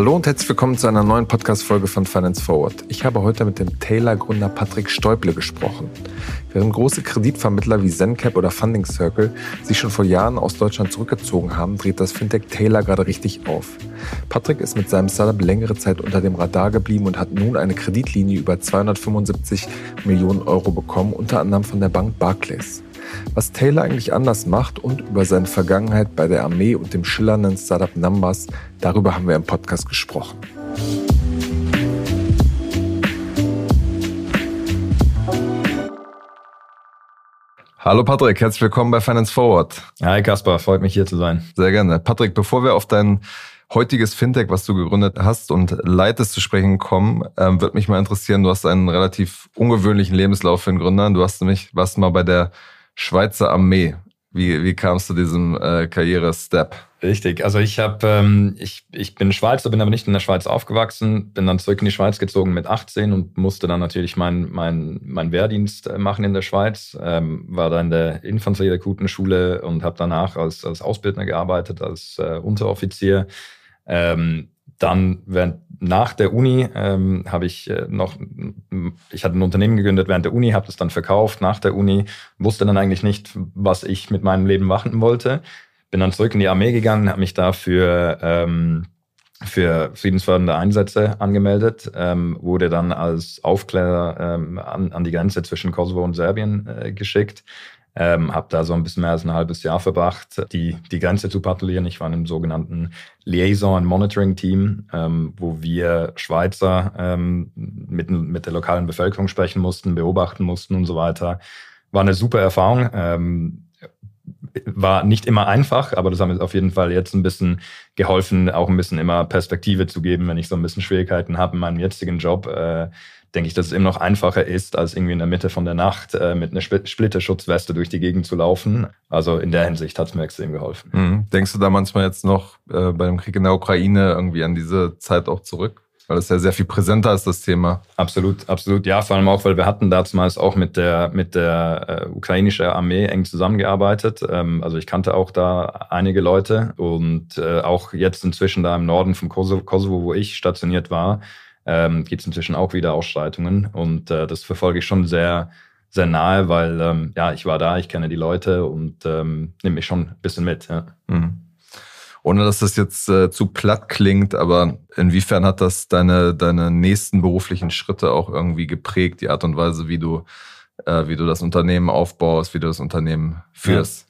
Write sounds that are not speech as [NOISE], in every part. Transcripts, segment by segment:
Hallo und herzlich willkommen zu einer neuen Podcast-Folge von Finance Forward. Ich habe heute mit dem Taylor-Gründer Patrick Stäuble gesprochen. Während große Kreditvermittler wie ZenCap oder Funding Circle sich schon vor Jahren aus Deutschland zurückgezogen haben, dreht das Fintech Taylor gerade richtig auf. Patrick ist mit seinem Startup längere Zeit unter dem Radar geblieben und hat nun eine Kreditlinie über 275 Millionen Euro bekommen, unter anderem von der Bank Barclays was Taylor eigentlich anders macht und über seine Vergangenheit bei der Armee und dem schillernden Startup Numbers, darüber haben wir im Podcast gesprochen. Hallo Patrick, herzlich willkommen bei Finance Forward. Hi Kaspar, freut mich hier zu sein. Sehr gerne. Patrick, bevor wir auf dein heutiges Fintech, was du gegründet hast und leitest, zu sprechen kommen, ähm, wird mich mal interessieren. Du hast einen relativ ungewöhnlichen Lebenslauf für einen Gründer. Du hast nämlich, warst mal bei der Schweizer Armee. Wie, wie kamst du diesem äh, Karriere-Step? Richtig, also ich habe, ähm, ich, ich bin Schweizer, bin aber nicht in der Schweiz aufgewachsen, bin dann zurück in die Schweiz gezogen mit 18 und musste dann natürlich meinen mein, mein Wehrdienst äh, machen in der Schweiz, ähm, war da in der Infanterie-Rekrutenschule und habe danach als, als Ausbildner gearbeitet, als äh, Unteroffizier. Ähm, dann während, nach der Uni ähm, habe ich äh, noch, ich hatte ein Unternehmen gegründet während der Uni, habe das dann verkauft nach der Uni, wusste dann eigentlich nicht, was ich mit meinem Leben machen wollte. Bin dann zurück in die Armee gegangen, habe mich dafür ähm, für friedensfördernde Einsätze angemeldet, ähm, wurde dann als Aufklärer ähm, an, an die Grenze zwischen Kosovo und Serbien äh, geschickt ähm, habe da so ein bisschen mehr als ein halbes Jahr verbracht, die, die Grenze zu patrouillieren. Ich war in einem sogenannten Liaison- und Monitoring-Team, ähm, wo wir Schweizer ähm, mit, mit der lokalen Bevölkerung sprechen mussten, beobachten mussten und so weiter. War eine super Erfahrung. Ähm, war nicht immer einfach, aber das hat mir auf jeden Fall jetzt ein bisschen geholfen, auch ein bisschen immer Perspektive zu geben, wenn ich so ein bisschen Schwierigkeiten habe in meinem jetzigen Job. Äh, denke ich, dass es immer noch einfacher ist, als irgendwie in der Mitte von der Nacht äh, mit einer Splitterschutzweste durch die Gegend zu laufen. Also in der Hinsicht hat es mir extrem geholfen. Mhm. Denkst du da manchmal jetzt noch äh, bei dem Krieg in der Ukraine irgendwie an diese Zeit auch zurück? Weil das ja sehr viel präsenter ist, das Thema. Absolut, absolut. Ja, vor allem auch, weil wir hatten damals auch mit der, mit der äh, ukrainischen Armee eng zusammengearbeitet. Ähm, also ich kannte auch da einige Leute und äh, auch jetzt inzwischen da im Norden vom Kosovo, Kosovo wo ich stationiert war, ähm, gibt es inzwischen auch wieder Ausschreitungen. Und äh, das verfolge ich schon sehr, sehr nahe, weil ähm, ja, ich war da, ich kenne die Leute und ähm, nehme mich schon ein bisschen mit. Ja. Mhm. Ohne dass das jetzt äh, zu platt klingt, aber inwiefern hat das deine, deine nächsten beruflichen Schritte auch irgendwie geprägt, die Art und Weise, wie du, äh, wie du das Unternehmen aufbaust, wie du das Unternehmen führst? Ja.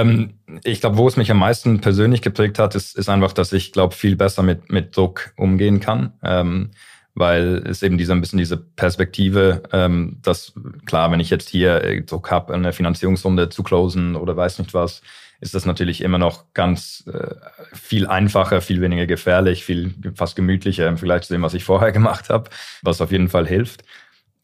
Ähm, ich glaube, wo es mich am meisten persönlich geprägt hat, ist, ist einfach, dass ich glaube, viel besser mit, mit Druck umgehen kann. Ähm, weil es eben diese ein bisschen diese Perspektive, ähm, dass klar, wenn ich jetzt hier äh, Druck habe, eine Finanzierungsrunde zu closen oder weiß nicht was, ist das natürlich immer noch ganz äh, viel einfacher, viel weniger gefährlich, viel fast gemütlicher im Vergleich zu dem, was ich vorher [LAUGHS] gemacht habe, was auf jeden Fall hilft.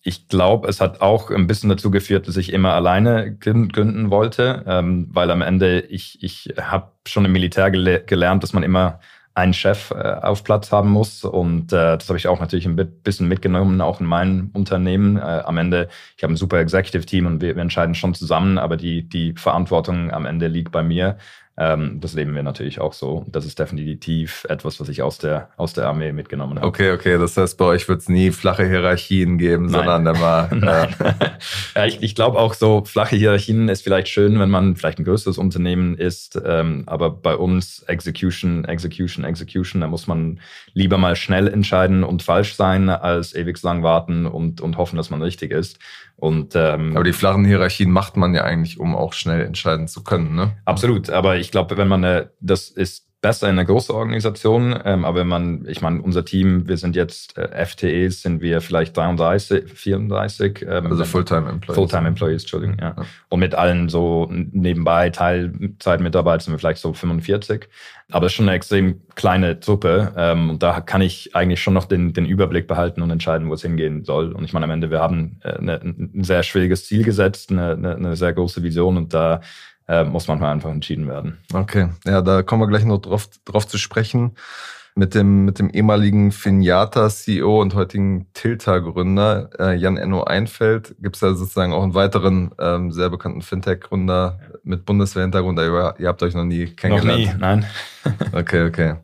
Ich glaube, es hat auch ein bisschen dazu geführt, dass ich immer alleine gründen wollte, ähm, weil am Ende ich, ich habe schon im Militär gele gelernt, dass man immer einen Chef äh, auf Platz haben muss. Und äh, das habe ich auch natürlich ein bisschen mitgenommen, auch in meinem Unternehmen. Äh, am Ende, ich habe ein super Executive-Team und wir, wir entscheiden schon zusammen, aber die, die Verantwortung am Ende liegt bei mir. Ähm, das leben wir natürlich auch so. Das ist definitiv etwas, was ich aus der, aus der Armee mitgenommen habe. Okay, okay. Das heißt, bei euch wird es nie flache Hierarchien geben, Nein. sondern immer. [LAUGHS] Nein. ja, ich, ich glaube auch so, flache Hierarchien ist vielleicht schön, wenn man vielleicht ein größeres Unternehmen ist. Ähm, aber bei uns Execution, Execution, Execution, da muss man lieber mal schnell entscheiden und falsch sein, als ewig lang warten und, und hoffen, dass man richtig ist. Und, ähm, aber die flachen Hierarchien macht man ja eigentlich, um auch schnell entscheiden zu können, ne? Absolut. Aber ich glaube, wenn man eine, das ist besser in einer großen Organisation, ähm, aber wenn man, ich meine, unser Team, wir sind jetzt äh, FTEs, sind wir vielleicht 33, 34. Ähm, also Fulltime Employees. Fulltime Employees, Entschuldigung, ja. ja. Und mit allen so nebenbei Teilzeitmitarbeitern sind wir vielleicht so 45. Aber es ist schon eine extrem kleine Truppe ähm, und da kann ich eigentlich schon noch den, den Überblick behalten und entscheiden, wo es hingehen soll. Und ich meine, am Ende, wir haben äh, eine, ein sehr schwieriges Ziel gesetzt, eine, eine, eine sehr große Vision und da äh, muss manchmal einfach entschieden werden. Okay, ja, da kommen wir gleich noch drauf, drauf zu sprechen. Mit dem, mit dem ehemaligen Finjata-CEO und heutigen Tilta-Gründer äh, Jan Enno Einfeld gibt es ja sozusagen auch einen weiteren ähm, sehr bekannten Fintech-Gründer mit Bundeswehr-Hintergrund. Ihr, ihr habt euch noch nie kennengelernt. Noch nie, nein. okay, okay.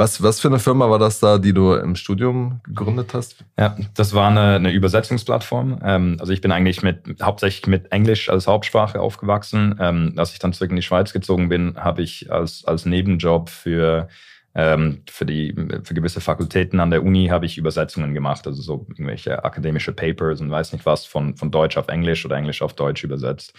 Was, was für eine Firma war das da, die du im Studium gegründet hast? Ja, das war eine, eine Übersetzungsplattform. Ähm, also ich bin eigentlich mit hauptsächlich mit Englisch als Hauptsprache aufgewachsen. Ähm, als ich dann zurück in die Schweiz gezogen bin, habe ich als, als Nebenjob für ähm, für die für gewisse Fakultäten an der Uni habe ich Übersetzungen gemacht, also so irgendwelche akademische Papers und weiß nicht was von von Deutsch auf Englisch oder Englisch auf Deutsch übersetzt.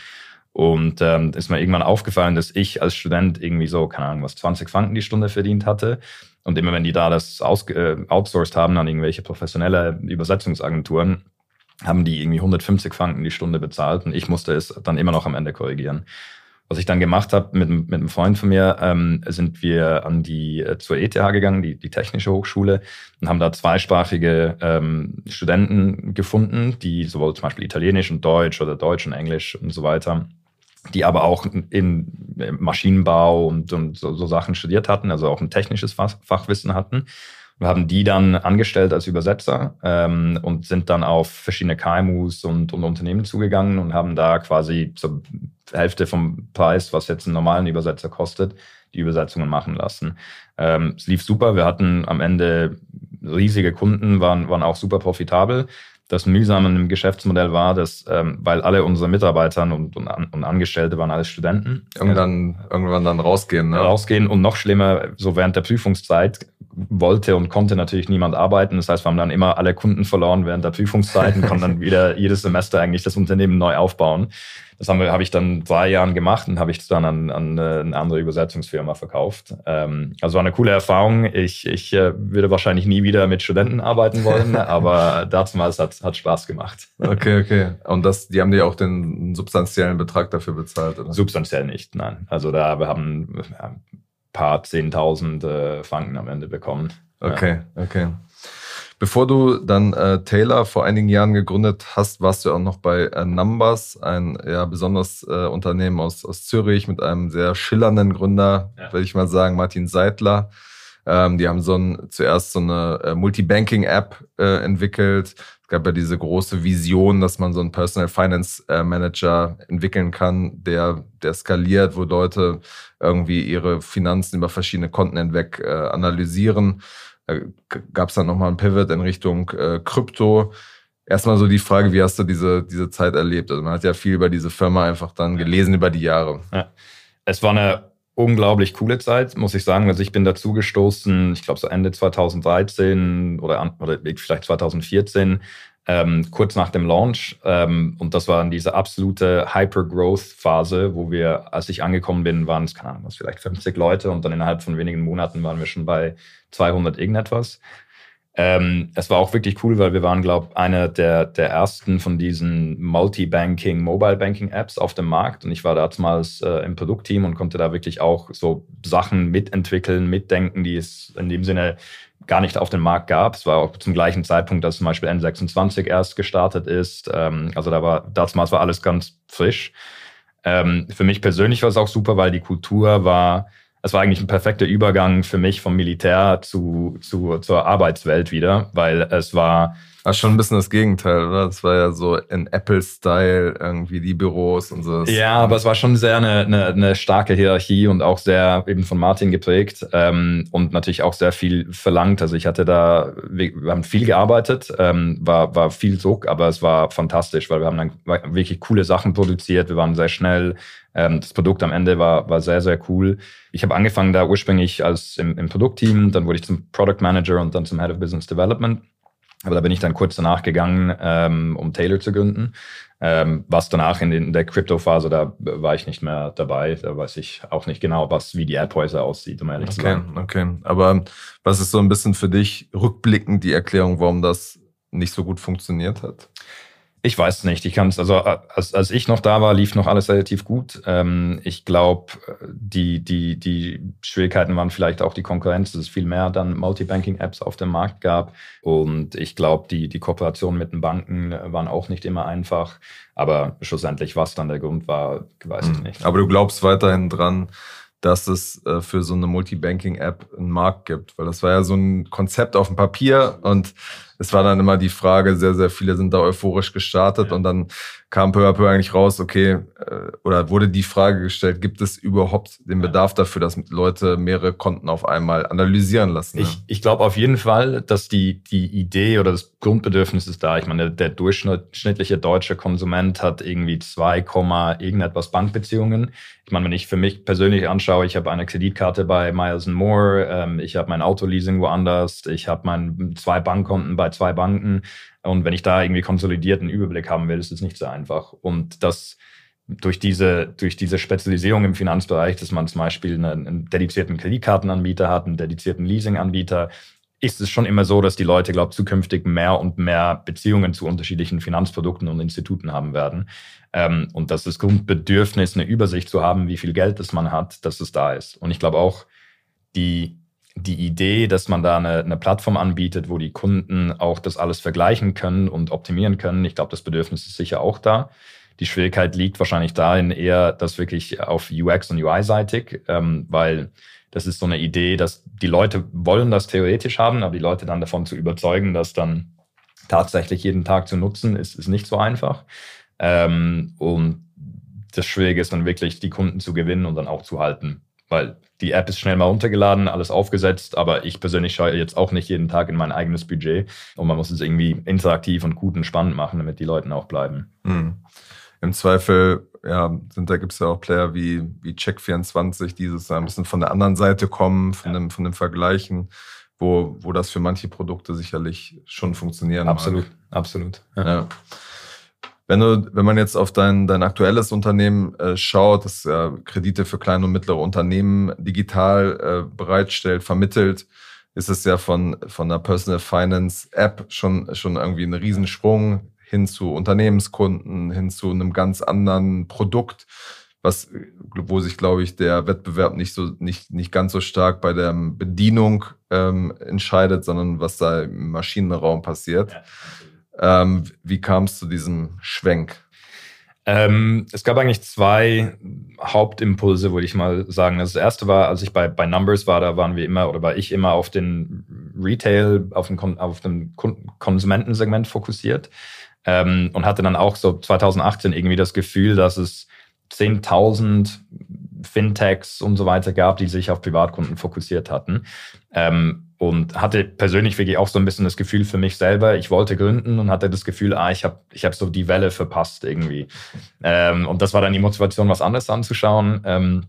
Und ähm, ist mir irgendwann aufgefallen, dass ich als Student irgendwie so, keine Ahnung, was 20 Franken die Stunde verdient hatte. Und immer wenn die da das aus, äh, outsourced haben an irgendwelche professionelle Übersetzungsagenturen, haben die irgendwie 150 Franken die Stunde bezahlt und ich musste es dann immer noch am Ende korrigieren. Was ich dann gemacht habe mit, mit einem Freund von mir, ähm, sind wir an die äh, zur ETH gegangen, die, die Technische Hochschule, und haben da zweisprachige ähm, Studenten gefunden, die sowohl zum Beispiel Italienisch und Deutsch oder Deutsch und Englisch und so weiter die aber auch in Maschinenbau und, und so, so, Sachen studiert hatten, also auch ein technisches Fach, Fachwissen hatten. Wir haben die dann angestellt als Übersetzer ähm, und sind dann auf verschiedene KMUs und, und Unternehmen zugegangen und haben da quasi zur Hälfte vom Preis, was jetzt einen normalen Übersetzer kostet, die Übersetzungen machen lassen. Ähm, es lief super. Wir hatten am Ende riesige Kunden, waren, waren auch super profitabel das Mühsame im Geschäftsmodell war, dass, ähm, weil alle unsere Mitarbeiter und, und, und, Angestellte waren alles Studenten. Irgendwann, also, irgendwann dann rausgehen, ne? Rausgehen und noch schlimmer, so während der Prüfungszeit wollte und konnte natürlich niemand arbeiten. Das heißt, wir haben dann immer alle Kunden verloren während der Prüfungszeit und konnten dann [LAUGHS] wieder jedes Semester eigentlich das Unternehmen neu aufbauen. Das habe hab ich dann drei Jahren gemacht und habe ich es dann an, an äh, eine andere Übersetzungsfirma verkauft. Ähm, also war eine coole Erfahrung. Ich, ich äh, würde wahrscheinlich nie wieder mit Studenten arbeiten wollen, [LAUGHS] aber damals hat hat Spaß gemacht. Okay, okay. Und das, die haben dir auch den substanziellen Betrag dafür bezahlt, oder? Substanziell nicht, nein. Also da wir haben ja, ein paar zehntausend äh, Franken am Ende bekommen. Okay, ja. okay. Bevor du dann äh, Taylor vor einigen Jahren gegründet hast, warst du auch noch bei äh, Numbers, ein ja besonders äh, Unternehmen aus, aus Zürich mit einem sehr schillernden Gründer, ja. würde ich mal sagen, Martin Seidler. Ähm, die haben so ein, zuerst so eine äh, Multibanking-App äh, entwickelt. Es gab ja diese große Vision, dass man so einen Personal Finance äh, Manager entwickeln kann, der, der skaliert, wo Leute irgendwie ihre Finanzen über verschiedene Konten hinweg äh, analysieren. Da gab es dann nochmal ein Pivot in Richtung äh, Krypto. Erstmal so die Frage, wie hast du diese, diese Zeit erlebt? Also man hat ja viel über diese Firma einfach dann gelesen über die Jahre. Ja. Es war eine unglaublich coole Zeit, muss ich sagen. Also ich bin dazu gestoßen, ich glaube so Ende 2013 oder, oder vielleicht 2014, ähm, kurz nach dem Launch. Ähm, und das war in diese absolute Hyper-Growth-Phase, wo wir, als ich angekommen bin, waren es, keine Ahnung, was, vielleicht 50 Leute und dann innerhalb von wenigen Monaten waren wir schon bei 200 irgendetwas. Ähm, es war auch wirklich cool, weil wir waren, glaube ich, einer der, der ersten von diesen Multi-Banking, Mobile-Banking-Apps auf dem Markt. Und ich war damals äh, im Produktteam und konnte da wirklich auch so Sachen mitentwickeln, mitdenken, die es in dem Sinne gar nicht auf dem Markt gab. Es war auch zum gleichen Zeitpunkt, dass zum Beispiel N26 erst gestartet ist. Ähm, also da war, damals war alles ganz frisch. Ähm, für mich persönlich war es auch super, weil die Kultur war es war eigentlich ein perfekter Übergang für mich vom Militär zu, zu, zur Arbeitswelt wieder, weil es war. War schon ein bisschen das Gegenteil, oder? Das war ja so in Apple-Style irgendwie die Büros und so. Ja, aber es war schon sehr eine, eine, eine starke Hierarchie und auch sehr eben von Martin geprägt ähm, und natürlich auch sehr viel verlangt. Also ich hatte da, wir, haben viel gearbeitet, ähm, war, war viel Druck, aber es war fantastisch, weil wir haben dann wirklich coole Sachen produziert, wir waren sehr schnell, ähm, das Produkt am Ende war, war sehr, sehr cool. Ich habe angefangen da ursprünglich als im, im Produktteam, dann wurde ich zum Product Manager und dann zum Head of Business Development. Aber da bin ich dann kurz danach gegangen, ähm, um Taylor zu gründen. Ähm, was danach in, den, in der Crypto-Phase, da war ich nicht mehr dabei. Da weiß ich auch nicht genau, was, wie die heute aussieht, um ehrlich okay, zu sein. Okay, aber was ist so ein bisschen für dich rückblickend die Erklärung, warum das nicht so gut funktioniert hat? Ich weiß nicht. Ich kann es, also als, als ich noch da war, lief noch alles relativ gut. Ähm, ich glaube, die, die, die Schwierigkeiten waren vielleicht auch die Konkurrenz, dass es viel mehr dann Multibanking-Apps auf dem Markt gab. Und ich glaube, die, die Kooperation mit den Banken waren auch nicht immer einfach. Aber schlussendlich, was dann der Grund war, weiß ich hm. nicht. Aber du glaubst weiterhin dran, dass es äh, für so eine Multibanking-App einen Markt gibt. Weil das war ja so ein Konzept auf dem Papier und es war dann immer die Frage, sehr, sehr viele sind da euphorisch gestartet und dann kam peu à peu eigentlich raus, okay, äh, oder wurde die Frage gestellt, gibt es überhaupt den Bedarf dafür, dass Leute mehrere Konten auf einmal analysieren lassen? Ich, ja? ich glaube auf jeden Fall, dass die, die Idee oder das Grundbedürfnis ist da. Ich meine, der, der durchschnittliche deutsche Konsument hat irgendwie 2, irgendetwas Bankbeziehungen. Ich meine, wenn ich für mich persönlich anschaue, ich habe eine Kreditkarte bei Miles Moore, ähm, ich habe mein Autoleasing woanders, ich habe mein zwei Bankkonten bei zwei Banken. Und wenn ich da irgendwie konsolidierten Überblick haben will, ist es nicht so einfach. Und das durch diese, durch diese Spezialisierung im Finanzbereich, dass man zum Beispiel einen, einen dedizierten Kreditkartenanbieter hat, einen dedizierten Leasinganbieter, ist es schon immer so, dass die Leute, glaube ich, zukünftig mehr und mehr Beziehungen zu unterschiedlichen Finanzprodukten und Instituten haben werden. Ähm, und dass das Grundbedürfnis, eine Übersicht zu haben, wie viel Geld das man hat, dass es da ist. Und ich glaube auch, die die Idee, dass man da eine, eine, Plattform anbietet, wo die Kunden auch das alles vergleichen können und optimieren können, ich glaube, das Bedürfnis ist sicher auch da. Die Schwierigkeit liegt wahrscheinlich darin eher, dass wirklich auf UX und UI-seitig, ähm, weil das ist so eine Idee, dass die Leute wollen das theoretisch haben, aber die Leute dann davon zu überzeugen, das dann tatsächlich jeden Tag zu nutzen, ist, ist nicht so einfach. Ähm, und das Schwierige ist dann wirklich, die Kunden zu gewinnen und dann auch zu halten, weil die App ist schnell mal runtergeladen, alles aufgesetzt, aber ich persönlich schaue jetzt auch nicht jeden Tag in mein eigenes Budget und man muss es irgendwie interaktiv und gut und spannend machen, damit die Leute auch bleiben. Mhm. Im Zweifel, ja, sind, da gibt es ja auch Player wie, wie Check24, die so ein bisschen von der anderen Seite kommen, von, ja. dem, von dem Vergleichen, wo, wo das für manche Produkte sicherlich schon funktionieren Absolut, mag. absolut. Ja. ja. Wenn, du, wenn man jetzt auf dein, dein aktuelles Unternehmen äh, schaut, das äh, Kredite für kleine und mittlere Unternehmen digital äh, bereitstellt, vermittelt, ist es ja von, von der Personal Finance App schon, schon irgendwie ein Riesensprung hin zu Unternehmenskunden, hin zu einem ganz anderen Produkt, was, wo sich, glaube ich, der Wettbewerb nicht so, nicht, nicht ganz so stark bei der Bedienung ähm, entscheidet, sondern was da im Maschinenraum passiert. Ja. Ähm, wie kam es zu diesem Schwenk? Ähm, es gab eigentlich zwei Hauptimpulse, würde ich mal sagen. Das erste war, als ich bei, bei Numbers war, da waren wir immer oder war ich immer auf den Retail, auf den, auf den Konsumentensegment fokussiert ähm, und hatte dann auch so 2018 irgendwie das Gefühl, dass es 10.000 Fintechs und so weiter gab, die sich auf Privatkunden fokussiert hatten. Ähm, und hatte persönlich wirklich auch so ein bisschen das Gefühl für mich selber, ich wollte gründen und hatte das Gefühl, ah, ich habe ich hab so die Welle verpasst irgendwie. Ähm, und das war dann die Motivation, was anderes anzuschauen. Ähm,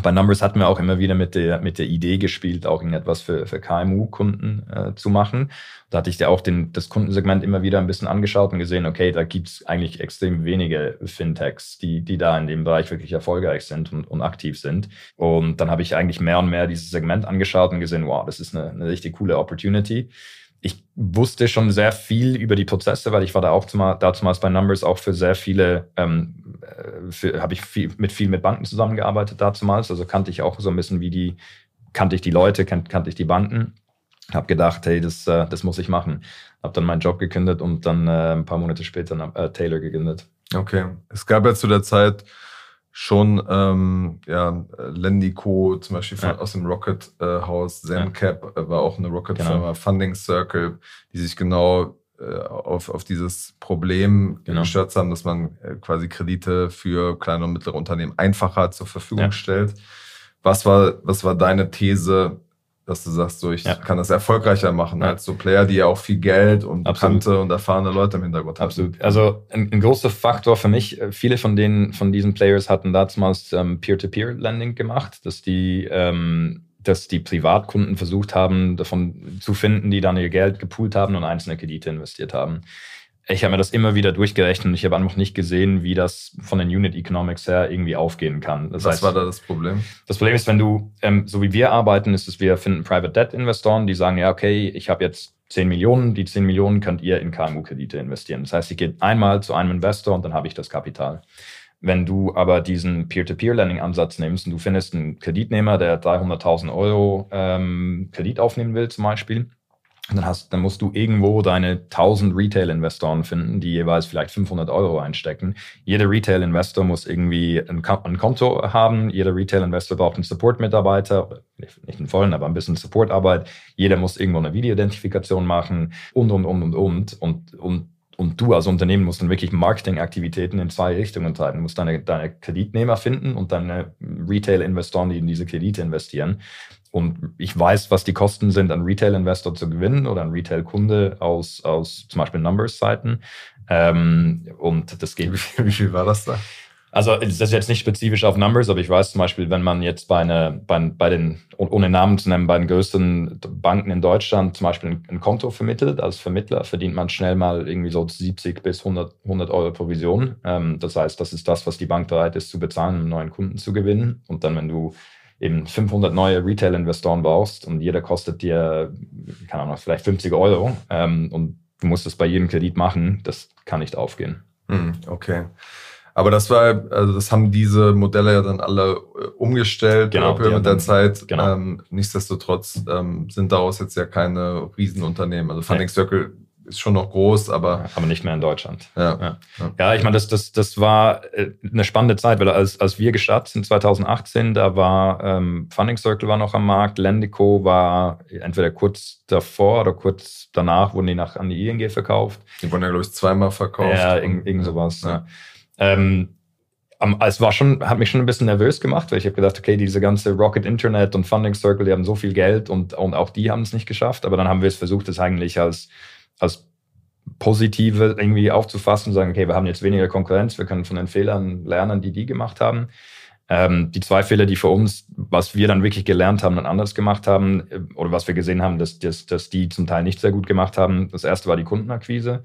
bei Numbers hatten wir auch immer wieder mit der, mit der Idee gespielt, auch irgendetwas für, für KMU-Kunden äh, zu machen. Da hatte ich ja auch den, das Kundensegment immer wieder ein bisschen angeschaut und gesehen, okay, da gibt's eigentlich extrem wenige Fintechs, die, die da in dem Bereich wirklich erfolgreich sind und, und aktiv sind. Und dann habe ich eigentlich mehr und mehr dieses Segment angeschaut und gesehen, wow, das ist eine, eine richtig coole Opportunity ich wusste schon sehr viel über die Prozesse, weil ich war da auch damals bei Numbers auch für sehr viele, ähm, äh, habe ich viel, mit viel mit Banken zusammengearbeitet damals. Also kannte ich auch so ein bisschen wie die, kannte ich die Leute, kannte, kannte ich die Banken. Habe gedacht, hey, das, äh, das muss ich machen. Habe dann meinen Job gekündigt und dann äh, ein paar Monate später äh, Taylor gegründet. Okay. Es gab ja zu der Zeit schon ähm, ja, Lendico, zum Beispiel von, ja. aus dem Rocket-Haus, äh, ZenCap ja. Äh, war auch eine Rocket-Firma, genau. Funding Circle, die sich genau äh, auf, auf dieses Problem genau. gestürzt haben, dass man äh, quasi Kredite für kleine und mittlere Unternehmen einfacher zur Verfügung ja. stellt. Was war, was war deine These dass du sagst, so ich ja. kann das erfolgreicher machen ja. als so Player, die ja auch viel Geld und bekannte und erfahrene Leute im Hintergrund haben. Absolut. Also ein, ein, großer Faktor für mich, äh, viele von denen, von diesen Players hatten damals ähm, Peer-to-Peer-Lending gemacht, dass die, ähm, dass die Privatkunden versucht haben, davon zu finden, die dann ihr Geld gepoolt haben und einzelne Kredite investiert haben ich habe mir das immer wieder durchgerechnet und ich habe einfach nicht gesehen, wie das von den Unit Economics her irgendwie aufgehen kann. Das Was heißt, war da das Problem? Das Problem ist, wenn du, ähm, so wie wir arbeiten, ist es, wir finden Private Debt Investoren, die sagen, ja, okay, ich habe jetzt 10 Millionen, die 10 Millionen könnt ihr in KMU-Kredite investieren. Das heißt, ich gehe einmal zu einem Investor und dann habe ich das Kapital. Wenn du aber diesen Peer-to-Peer-Lending-Ansatz nimmst und du findest einen Kreditnehmer, der 300.000 Euro ähm, Kredit aufnehmen will zum Beispiel, dann, hast, dann musst du irgendwo deine 1000 Retail-Investoren finden, die jeweils vielleicht 500 Euro einstecken. Jeder Retail-Investor muss irgendwie ein, ein, Konto haben. Jeder Retail-Investor braucht einen Support-Mitarbeiter, nicht einen vollen, aber ein bisschen Support-Arbeit. Jeder muss irgendwo eine Videoidentifikation machen und, und, und, und, und. Und, und, und du als Unternehmen musst dann wirklich Marketingaktivitäten in zwei Richtungen treiben. Du musst deine, deine Kreditnehmer finden und deine Retail-Investoren, die in diese Kredite investieren. Und ich weiß, was die Kosten sind, einen Retail-Investor zu gewinnen oder einen Retail-Kunde aus, aus zum Beispiel Numbers-Seiten. Ähm, und das geht. Wie viel, wie viel war das da? Also das ist jetzt nicht spezifisch auf Numbers, aber ich weiß zum Beispiel, wenn man jetzt bei, eine, bei, bei den, ohne Namen zu nennen, bei den größten Banken in Deutschland zum Beispiel ein, ein Konto vermittelt, als Vermittler verdient man schnell mal irgendwie so 70 bis 100, 100 Euro Provision. Ähm, das heißt, das ist das, was die Bank bereit ist zu bezahlen, um einen neuen Kunden zu gewinnen. Und dann, wenn du eben 500 neue Retail-Investoren brauchst und jeder kostet dir, keine Ahnung, vielleicht 50 Euro ähm, und du musst es bei jedem Kredit machen, das kann nicht aufgehen. Hm, okay. Aber das war, also das haben diese Modelle ja dann alle äh, umgestellt genau, mit der Zeit. Genau. Ähm, nichtsdestotrotz ähm, sind daraus jetzt ja keine Riesenunternehmen. Also Funding Circle ist schon noch groß, aber. Aber nicht mehr in Deutschland. Ja, ja. ja ich meine, das, das, das war äh, eine spannende Zeit, weil als, als wir gestartet sind 2018, da war ähm, Funding Circle war noch am Markt, Lendico war entweder kurz davor oder kurz danach wurden die nach an die ING verkauft. Die wurden ja, glaube ich, zweimal verkauft. Ja, irgend, irgend sowas. Ja. Ähm, es war schon, hat mich schon ein bisschen nervös gemacht, weil ich habe gedacht, okay, diese ganze Rocket Internet und Funding Circle, die haben so viel Geld und, und auch die haben es nicht geschafft. Aber dann haben wir es versucht, das eigentlich als als positive irgendwie aufzufassen und sagen, okay, wir haben jetzt weniger Konkurrenz, wir können von den Fehlern lernen, die die gemacht haben. Ähm, die zwei Fehler, die für uns, was wir dann wirklich gelernt haben und anders gemacht haben, äh, oder was wir gesehen haben, dass, dass, dass die zum Teil nicht sehr gut gemacht haben, das erste war die Kundenakquise.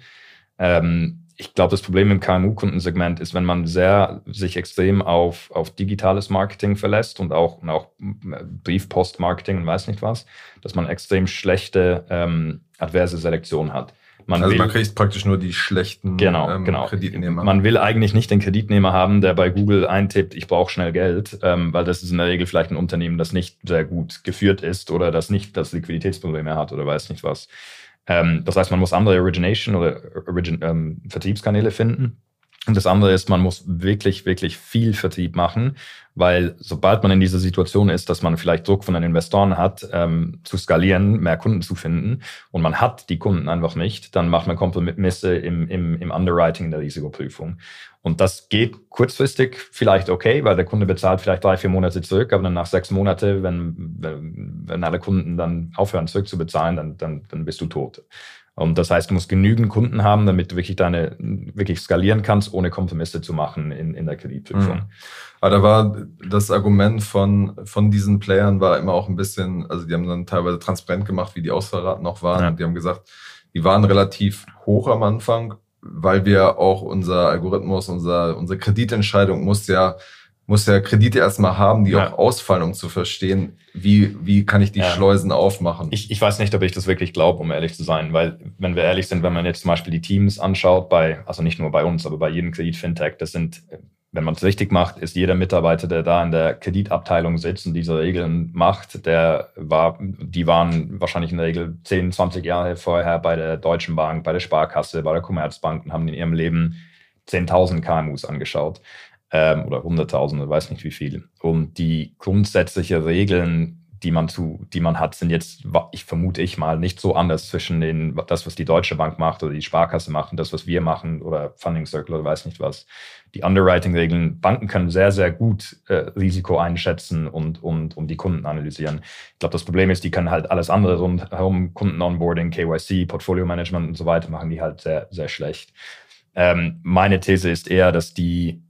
Ähm, ich glaube, das Problem im KMU-Kundensegment ist, wenn man sehr sich extrem auf, auf digitales Marketing verlässt und auch, und auch äh, Briefpost-Marketing und weiß nicht was, dass man extrem schlechte ähm, adverse Selektion hat. Man also will, man kriegt praktisch nur die schlechten genau, ähm, genau. Kreditnehmer. Man will eigentlich nicht den Kreditnehmer haben, der bei Google eintippt, ich brauche schnell Geld, ähm, weil das ist in der Regel vielleicht ein Unternehmen, das nicht sehr gut geführt ist oder das nicht das Liquiditätsprobleme hat oder weiß nicht was. Ähm, das heißt, man muss andere Origination oder Origin, ähm, Vertriebskanäle finden. Und das andere ist, man muss wirklich, wirklich viel Vertrieb machen, weil sobald man in dieser Situation ist, dass man vielleicht Druck von den Investoren hat, ähm, zu skalieren, mehr Kunden zu finden und man hat die Kunden einfach nicht, dann macht man Kompromisse im, im, im Underwriting, in der Risikoprüfung. Und das geht kurzfristig vielleicht okay, weil der Kunde bezahlt vielleicht drei, vier Monate zurück, aber dann nach sechs Monaten, wenn, wenn, wenn alle Kunden dann aufhören zurückzubezahlen, dann, dann, dann bist du tot. Und das heißt, du musst genügend Kunden haben, damit du wirklich deine, wirklich skalieren kannst, ohne Kompromisse zu machen in, in der Kreditprüfung. Mhm. Aber da war das Argument von, von diesen Playern war immer auch ein bisschen, also die haben dann teilweise transparent gemacht, wie die Ausfallraten noch waren. Ja. Und die haben gesagt, die waren relativ hoch am Anfang, weil wir auch unser Algorithmus, unser, unsere Kreditentscheidung muss ja muss ja Kredite erstmal haben, die ja. auch ausfallen, um zu verstehen, wie, wie kann ich die ja. Schleusen aufmachen. Ich, ich weiß nicht, ob ich das wirklich glaube, um ehrlich zu sein, weil, wenn wir ehrlich sind, wenn man jetzt zum Beispiel die Teams anschaut, bei, also nicht nur bei uns, aber bei jedem Kredit-Fintech, das sind, wenn man es richtig macht, ist jeder Mitarbeiter, der da in der Kreditabteilung sitzt und diese Regeln macht, der war, die waren wahrscheinlich in der Regel 10, 20 Jahre vorher bei der Deutschen Bank, bei der Sparkasse, bei der Commerzbank und haben in ihrem Leben 10.000 KMUs angeschaut ähm, oder Hunderttausende, weiß nicht wie viel. Und die grundsätzlichen Regeln, die man zu, die man hat, sind jetzt, ich vermute ich mal, nicht so anders zwischen den, das, was die Deutsche Bank macht oder die Sparkasse macht und das, was wir machen oder Funding Circle oder weiß nicht was. Die Underwriting-Regeln, Banken können sehr, sehr gut äh, Risiko einschätzen und, und, und die Kunden analysieren. Ich glaube, das Problem ist, die können halt alles andere rundherum, Kunden-Onboarding, KYC, Portfolio-Management und so weiter, machen die halt sehr, sehr schlecht. Ähm, meine These ist eher, dass die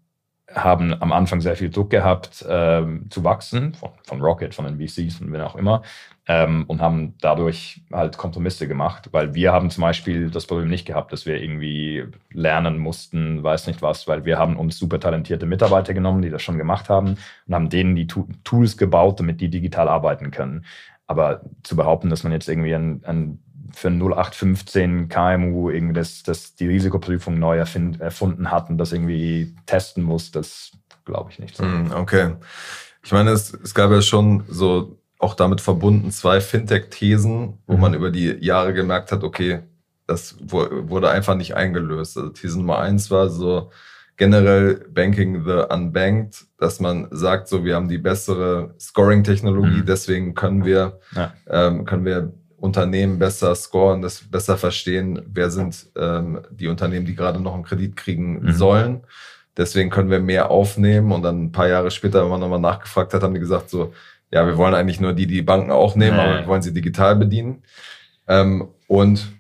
haben am Anfang sehr viel Druck gehabt, ähm, zu wachsen, von, von, Rocket, von den VCs und wen auch immer, ähm, und haben dadurch halt Kompromisse gemacht, weil wir haben zum Beispiel das Problem nicht gehabt, dass wir irgendwie lernen mussten, weiß nicht was, weil wir haben uns super talentierte Mitarbeiter genommen, die das schon gemacht haben und haben denen die Tools gebaut, damit die digital arbeiten können. Aber zu behaupten, dass man jetzt irgendwie ein, ein für 0815 KMU irgendwie das, das die Risikoprüfung neu erfind, erfunden hat und das irgendwie testen muss, das glaube ich nicht. Hm, okay. Ich meine, es, es gab ja schon so auch damit verbunden zwei Fintech-Thesen, wo mhm. man über die Jahre gemerkt hat, okay, das wurde einfach nicht eingelöst. Also These Nummer eins war so generell Banking the Unbanked, dass man sagt, so wir haben die bessere Scoring-Technologie, mhm. deswegen können wir, ja. ähm, können wir Unternehmen besser scoren, das besser verstehen, wer sind ähm, die Unternehmen, die gerade noch einen Kredit kriegen mhm. sollen. Deswegen können wir mehr aufnehmen. Und dann ein paar Jahre später, wenn man nochmal nachgefragt hat, haben die gesagt so, ja, wir wollen eigentlich nur die, die Banken auch nehmen, nee. aber wir wollen sie digital bedienen. Ähm, und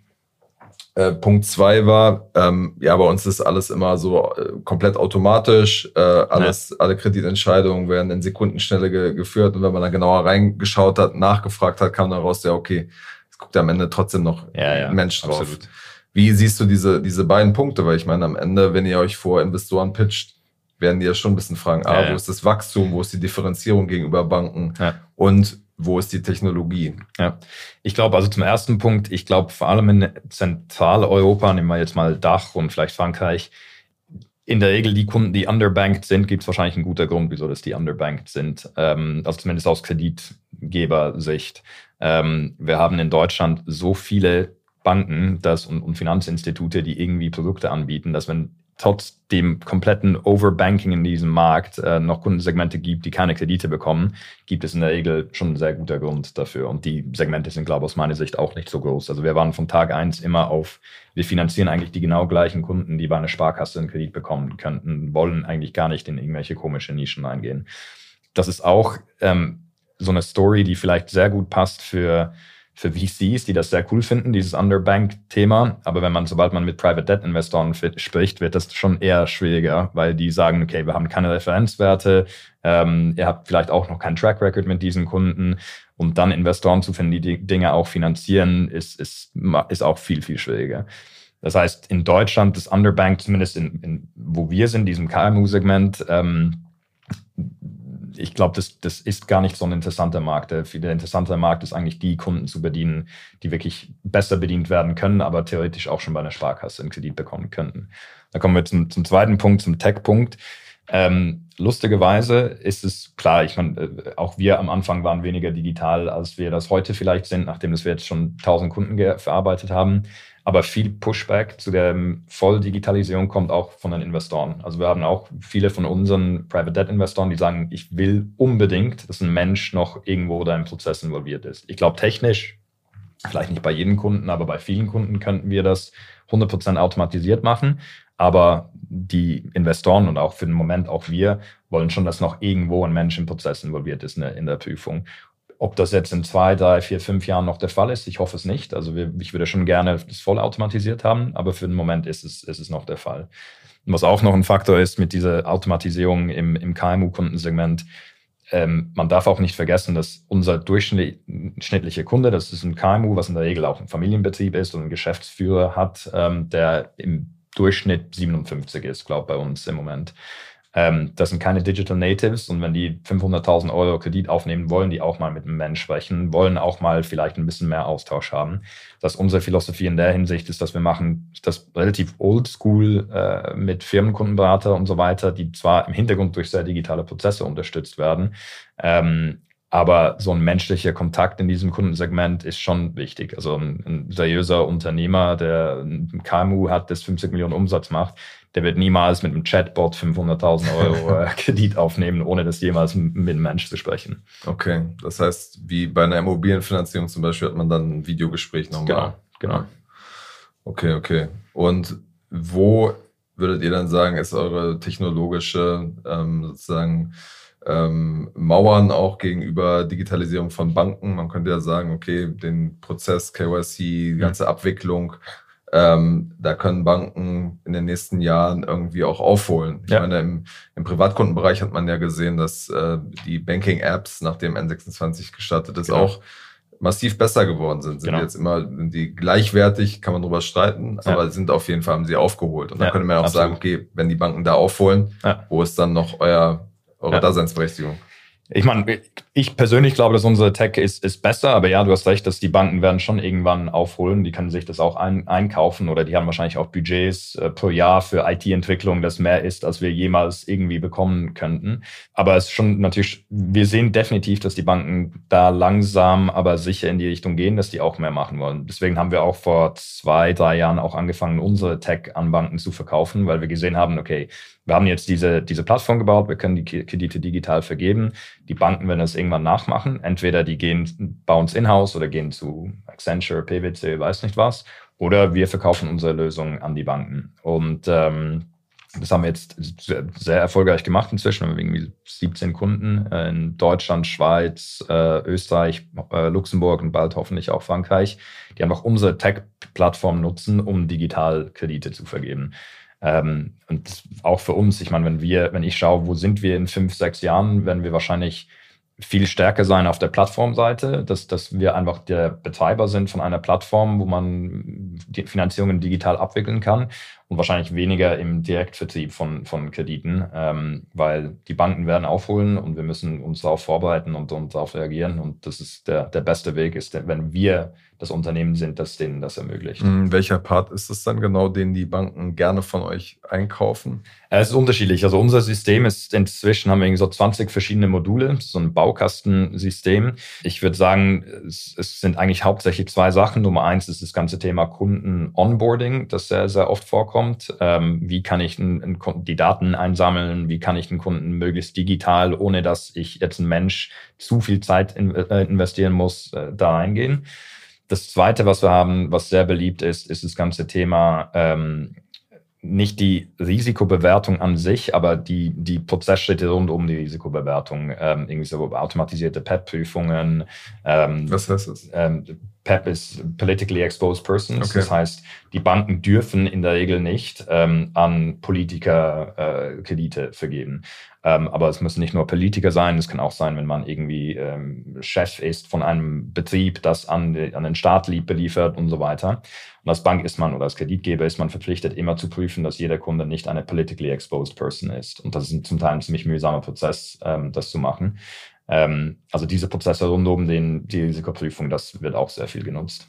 äh, Punkt zwei war, ähm, ja, bei uns ist alles immer so äh, komplett automatisch. Äh, alles, ja. alle Kreditentscheidungen werden in Sekundenschnelle ge geführt. Und wenn man dann genauer reingeschaut hat, nachgefragt hat, kam dann raus, ja, okay, es guckt am Ende trotzdem noch ja, ja, ein Mensch drauf. Absolut. Wie siehst du diese, diese beiden Punkte? Weil ich meine, am Ende, wenn ihr euch vor Investoren pitcht, werden die ja schon ein bisschen fragen, ah, wo ist das Wachstum, wo ist die Differenzierung gegenüber Banken und wo ist die Technologie? Ja, ich glaube also zum ersten Punkt, ich glaube vor allem in Zentraleuropa, nehmen wir jetzt mal Dach und vielleicht Frankreich, in der Regel die Kunden, die underbanked sind, gibt es wahrscheinlich einen guten Grund, wieso das die underbanked sind. Ähm, also zumindest aus Kreditgebersicht. Ähm, wir haben in Deutschland so viele Banken das und, und Finanzinstitute, die irgendwie Produkte anbieten, dass wenn trotz dem kompletten Overbanking in diesem Markt äh, noch Kundensegmente gibt, die keine Kredite bekommen, gibt es in der Regel schon ein sehr guter Grund dafür. Und die Segmente sind, glaube ich, aus meiner Sicht auch nicht so groß. Also wir waren von Tag eins immer auf, wir finanzieren eigentlich die genau gleichen Kunden, die bei einer Sparkasse einen Kredit bekommen könnten, wollen eigentlich gar nicht in irgendwelche komische Nischen reingehen. Das ist auch ähm, so eine Story, die vielleicht sehr gut passt für für VCs, die das sehr cool finden, dieses Underbank-Thema. Aber wenn man, sobald man mit Private Debt-Investoren spricht, wird das schon eher schwieriger, weil die sagen, okay, wir haben keine Referenzwerte, ähm, ihr habt vielleicht auch noch keinen Track Record mit diesen Kunden. Und dann Investoren zu finden, die die Dinge auch finanzieren, ist, ist, ist auch viel, viel schwieriger. Das heißt, in Deutschland, das Underbank, zumindest in, in wo wir sind, diesem KMU-Segment, ähm, ich glaube, das, das ist gar nicht so ein interessanter Markt. Der, interessante Markt ist eigentlich die Kunden zu bedienen, die wirklich besser bedient werden können, aber theoretisch auch schon bei einer Sparkasse einen Kredit bekommen könnten. Da kommen wir zum, zum zweiten Punkt, zum Tech-Punkt. Ähm, lustigerweise ist es klar, ich meine, äh, auch wir am Anfang waren weniger digital, als wir das heute vielleicht sind, nachdem wir jetzt schon 1000 Kunden verarbeitet haben. Aber viel Pushback zu der Volldigitalisierung kommt auch von den Investoren. Also wir haben auch viele von unseren Private Debt Investoren, die sagen, ich will unbedingt, dass ein Mensch noch irgendwo da im Prozess involviert ist. Ich glaube, technisch, vielleicht nicht bei jedem Kunden, aber bei vielen Kunden könnten wir das 100% automatisiert machen. Aber die Investoren und auch für den Moment auch wir wollen schon, dass noch irgendwo ein Mensch im Prozess involviert ist in der, in der Prüfung. Ob das jetzt in zwei, drei, vier, fünf Jahren noch der Fall ist, ich hoffe es nicht. Also wir, ich würde schon gerne das voll automatisiert haben, aber für den Moment ist es, ist es noch der Fall. Und was auch noch ein Faktor ist mit dieser Automatisierung im, im KMU-Kundensegment, ähm, man darf auch nicht vergessen, dass unser durchschnittlicher Kunde, das ist ein KMU, was in der Regel auch ein Familienbetrieb ist und einen Geschäftsführer hat, ähm, der im Durchschnitt 57 ist, glaube ich, bei uns im Moment. Ähm, das sind keine Digital Natives und wenn die 500.000 Euro Kredit aufnehmen wollen, die auch mal mit einem Mensch sprechen, wollen auch mal vielleicht ein bisschen mehr Austausch haben. Dass unsere Philosophie in der Hinsicht ist, dass wir machen das relativ oldschool äh, mit Firmenkundenberater und so weiter, die zwar im Hintergrund durch sehr digitale Prozesse unterstützt werden, ähm, aber so ein menschlicher Kontakt in diesem Kundensegment ist schon wichtig. Also ein, ein seriöser Unternehmer, der ein KMU hat, das 50 Millionen Umsatz macht, der wird niemals mit einem Chatbot 500.000 Euro [LAUGHS] äh, Kredit aufnehmen, ohne das jemals mit einem Mensch zu sprechen. Okay, das heißt, wie bei einer Immobilienfinanzierung zum Beispiel hat man dann ein Videogespräch nochmal. Genau, genau. Okay, okay. Und wo würdet ihr dann sagen, ist eure technologische ähm, sozusagen ähm, Mauern auch gegenüber Digitalisierung von Banken? Man könnte ja sagen, okay, den Prozess KYC, die ganze. Abwicklung, ähm, da können Banken in den nächsten Jahren irgendwie auch aufholen. Ich ja. meine, im, im, Privatkundenbereich hat man ja gesehen, dass äh, die Banking-Apps, nachdem N26 gestartet ist, genau. auch massiv besser geworden sind. Sind genau. jetzt immer sind die gleichwertig, kann man drüber streiten, ja. aber sind auf jeden Fall, haben sie aufgeholt. Und ja, dann könnte man auch absolut. sagen, okay, wenn die Banken da aufholen, wo ist dann noch euer, eure Daseinsberechtigung? Ich meine, ich persönlich glaube, dass unsere Tech ist, ist besser, aber ja, du hast recht, dass die Banken werden schon irgendwann aufholen. Die können sich das auch ein, einkaufen oder die haben wahrscheinlich auch Budgets äh, pro Jahr für IT-Entwicklung, das mehr ist, als wir jemals irgendwie bekommen könnten. Aber es ist schon natürlich, wir sehen definitiv, dass die Banken da langsam, aber sicher in die Richtung gehen, dass die auch mehr machen wollen. Deswegen haben wir auch vor zwei, drei Jahren auch angefangen, unsere Tech an Banken zu verkaufen, weil wir gesehen haben, okay, wir haben jetzt diese, diese Plattform gebaut, wir können die Kredite digital vergeben. Die Banken werden das irgendwann nachmachen. Entweder die gehen bei uns in-house oder gehen zu Accenture, PwC, weiß nicht was. Oder wir verkaufen unsere Lösung an die Banken. Und ähm, das haben wir jetzt sehr erfolgreich gemacht inzwischen. Wir haben irgendwie 17 Kunden in Deutschland, Schweiz, äh, Österreich, äh, Luxemburg und bald hoffentlich auch Frankreich, die einfach unsere Tech-Plattform nutzen, um digital Kredite zu vergeben. Ähm, und auch für uns, ich meine, wenn wir, wenn ich schaue, wo sind wir in fünf, sechs Jahren, werden wir wahrscheinlich viel stärker sein auf der Plattformseite, dass, dass wir einfach der Betreiber sind von einer Plattform, wo man die Finanzierungen digital abwickeln kann und wahrscheinlich weniger im Direktvertrieb von, von Krediten, ähm, weil die Banken werden aufholen und wir müssen uns darauf vorbereiten und, und darauf reagieren und das ist der, der beste Weg, ist, wenn wir das Unternehmen sind, das denen das ermöglicht. Mhm, welcher Part ist es dann genau, den die Banken gerne von euch einkaufen? Es ist unterschiedlich. Also unser System ist inzwischen, haben wir so 20 verschiedene Module, so ein Baukastensystem. Ich würde sagen, es, es, sind eigentlich hauptsächlich zwei Sachen. Nummer eins ist das ganze Thema Kunden-Onboarding, das sehr, sehr oft vorkommt. Ähm, wie kann ich ein, ein, die Daten einsammeln? Wie kann ich den Kunden möglichst digital, ohne dass ich jetzt ein Mensch zu viel Zeit in, äh, investieren muss, äh, da reingehen? Das zweite, was wir haben, was sehr beliebt ist, ist das ganze Thema ähm, nicht die Risikobewertung an sich, aber die, die Prozessschritte rund um die Risikobewertung. Ähm, irgendwie so automatisierte PEP-Prüfungen. Ähm, was heißt das? Ähm, PEP ist Politically Exposed Persons. Okay. Das heißt, die Banken dürfen in der Regel nicht ähm, an Politiker äh, Kredite vergeben. Ähm, aber es müssen nicht nur Politiker sein, es kann auch sein, wenn man irgendwie ähm, Chef ist von einem Betrieb, das an, an den Staat beliefert und so weiter. Und als Bank ist man oder als Kreditgeber ist man verpflichtet, immer zu prüfen, dass jeder Kunde nicht eine politically exposed person ist. Und das ist zum Teil ein ziemlich mühsamer Prozess, ähm, das zu machen. Ähm, also diese Prozesse rund um den, die Risikoprüfung, das wird auch sehr viel genutzt.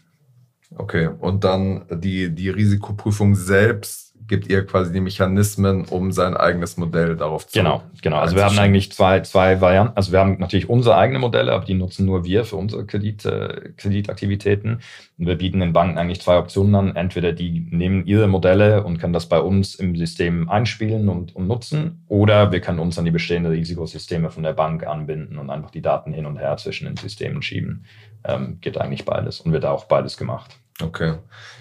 Okay, und dann die, die Risikoprüfung selbst gibt ihr quasi die Mechanismen, um sein eigenes Modell darauf zu Genau, genau. Also wir haben eigentlich zwei, zwei Varianten. Also wir haben natürlich unsere eigenen Modelle, aber die nutzen nur wir für unsere Kredit, äh, Kreditaktivitäten. Und wir bieten den Banken eigentlich zwei Optionen an. Entweder die nehmen ihre Modelle und können das bei uns im System einspielen und, und nutzen, oder wir können uns an die bestehenden Risikosysteme von der Bank anbinden und einfach die Daten hin und her zwischen den Systemen schieben. Ähm, geht eigentlich beides und wird auch beides gemacht. Okay.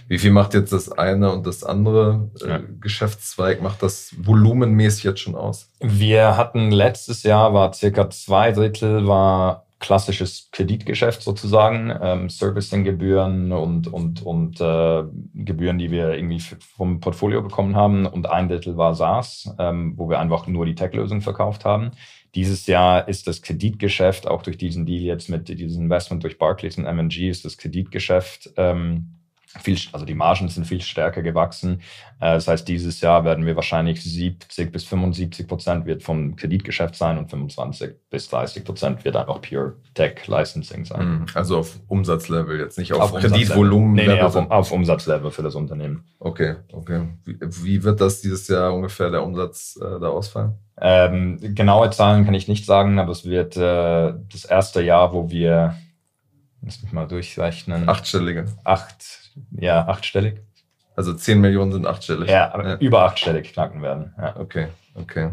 Wie viel macht jetzt das eine und das andere äh, ja. Geschäftszweig? Macht das volumenmäßig jetzt schon aus? Wir hatten letztes Jahr war circa zwei Drittel war klassisches Kreditgeschäft sozusagen, ähm, Servicinggebühren und, und, und äh, Gebühren, die wir irgendwie vom Portfolio bekommen haben. Und ein Drittel war SaaS, ähm, wo wir einfach nur die Tech-Lösung verkauft haben. Dieses Jahr ist das Kreditgeschäft, auch durch diesen Deal jetzt mit diesem Investment durch Barclays und M&G, ist das Kreditgeschäft ähm, viel, also die Margen sind viel stärker gewachsen. Äh, das heißt, dieses Jahr werden wir wahrscheinlich 70 bis 75 Prozent wird vom Kreditgeschäft sein und 25 bis 30 Prozent wird einfach Pure Tech Licensing sein. Mhm. Also auf Umsatzlevel, jetzt nicht auf, auf Kreditvolumen. Nee, nee, auf, auf, Umsatzlevel für das Unternehmen. Okay, okay. Wie, wie, wird das dieses Jahr ungefähr der Umsatz äh, da ausfallen? Ähm, genaue Zahlen kann ich nicht sagen, aber es wird äh, das erste Jahr, wo wir, lass mich mal durchrechnen. Achtstellige. Acht, ja, achtstellig. Also 10 Millionen sind achtstellig. Ja, aber ja. über achtstellig knacken werden. Ja. Okay, okay.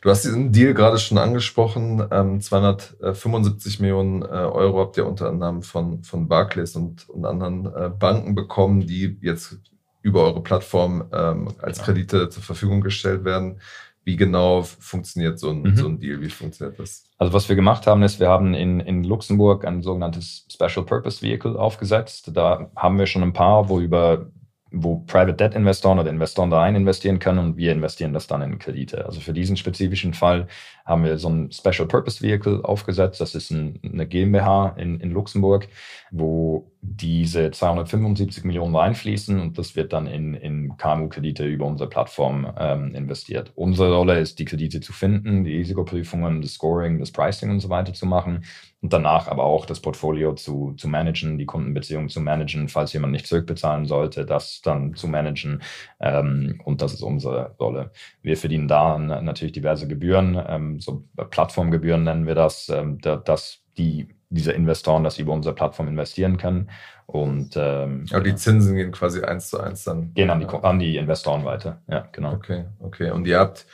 Du hast diesen Deal gerade schon angesprochen. Ähm, 275 Millionen äh, Euro habt ihr unter anderem von, von Barclays und, und anderen äh, Banken bekommen, die jetzt über eure Plattform ähm, als genau. Kredite zur Verfügung gestellt werden. Wie genau funktioniert so ein, mhm. so ein Deal? Wie funktioniert das? Also was wir gemacht haben, ist, wir haben in, in Luxemburg ein sogenanntes Special Purpose Vehicle aufgesetzt. Da haben wir schon ein paar, wo über wo Private Debt Investoren oder Investoren da rein investieren können und wir investieren das dann in Kredite. Also für diesen spezifischen Fall haben wir so ein Special Purpose Vehicle aufgesetzt. Das ist ein, eine GmbH in, in Luxemburg, wo diese 275 Millionen reinfließen und das wird dann in, in KMU-Kredite über unsere Plattform ähm, investiert. Unsere Rolle ist, die Kredite zu finden, die Risikoprüfungen, das Scoring, das Pricing und so weiter zu machen und danach aber auch das Portfolio zu, zu managen, die Kundenbeziehungen zu managen, falls jemand nicht zurückbezahlen sollte, das dann zu managen. Ähm, und das ist unsere Rolle. Wir verdienen da natürlich diverse Gebühren, ähm, so Plattformgebühren nennen wir das, ähm, dass die diese Investoren das über unsere Plattform investieren können. Und ähm, Aber die Zinsen gehen quasi eins zu eins dann. Gehen an die, an die Investoren weiter. Ja, genau. Okay, okay. Und ihr habt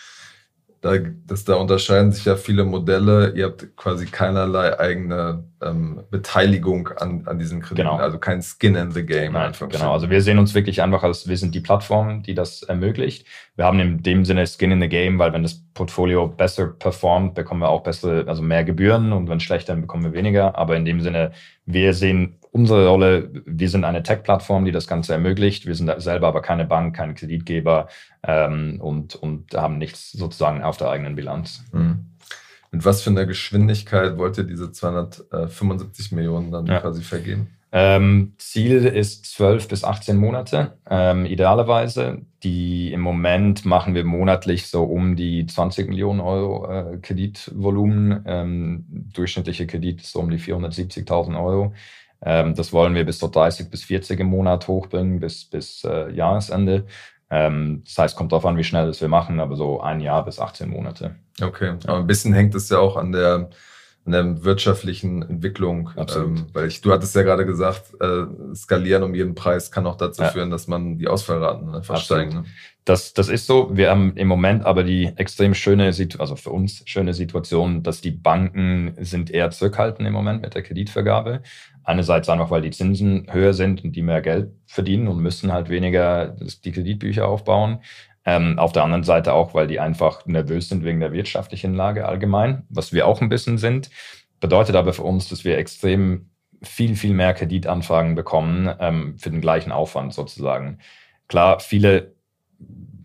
da, das, da unterscheiden sich ja viele Modelle. Ihr habt quasi keinerlei eigene ähm, Beteiligung an, an diesen Krediten, genau. also kein Skin in the Game. Nein, genau, also wir sehen uns wirklich einfach als, wir sind die Plattform, die das ermöglicht. Wir haben in dem Sinne Skin in the Game, weil wenn das Portfolio besser performt, bekommen wir auch bessere, also mehr Gebühren und wenn schlechter, dann bekommen wir weniger. Aber in dem Sinne, wir sehen unsere Rolle, wir sind eine Tech-Plattform, die das Ganze ermöglicht. Wir sind selber aber keine Bank, kein Kreditgeber ähm, und, und haben nichts sozusagen auf der eigenen Bilanz. Mhm. Mit was für einer Geschwindigkeit wollt ihr diese 275 Millionen dann ja. quasi vergeben? Ähm, Ziel ist 12 bis 18 Monate, ähm, idealerweise. Die im Moment machen wir monatlich so um die 20 Millionen Euro äh, Kreditvolumen. Ähm, durchschnittliche Kredit ist so um die 470.000 Euro. Ähm, das wollen wir bis zu 30 bis 40 im Monat hochbringen, bis, bis äh, Jahresende. Ähm, das heißt, kommt darauf an, wie schnell das wir machen, aber so ein Jahr bis 18 Monate. Okay, aber ein bisschen hängt es ja auch an der, der wirtschaftlichen Entwicklung. Ähm, weil ich, du hattest ja gerade gesagt, äh, skalieren um jeden Preis kann auch dazu ja. führen, dass man die Ausfallraten ne, versteigen. Ne? Das, das ist so. Wir haben im Moment aber die extrem schöne, Situation, also für uns schöne Situation, dass die Banken sind eher zurückhaltend im Moment mit der Kreditvergabe. Einerseits einfach, weil die Zinsen höher sind und die mehr Geld verdienen und müssen halt weniger die Kreditbücher aufbauen. Ähm, auf der anderen Seite auch, weil die einfach nervös sind wegen der wirtschaftlichen Lage allgemein, was wir auch ein bisschen sind. Bedeutet aber für uns, dass wir extrem viel, viel mehr Kreditanfragen bekommen ähm, für den gleichen Aufwand sozusagen. Klar, viele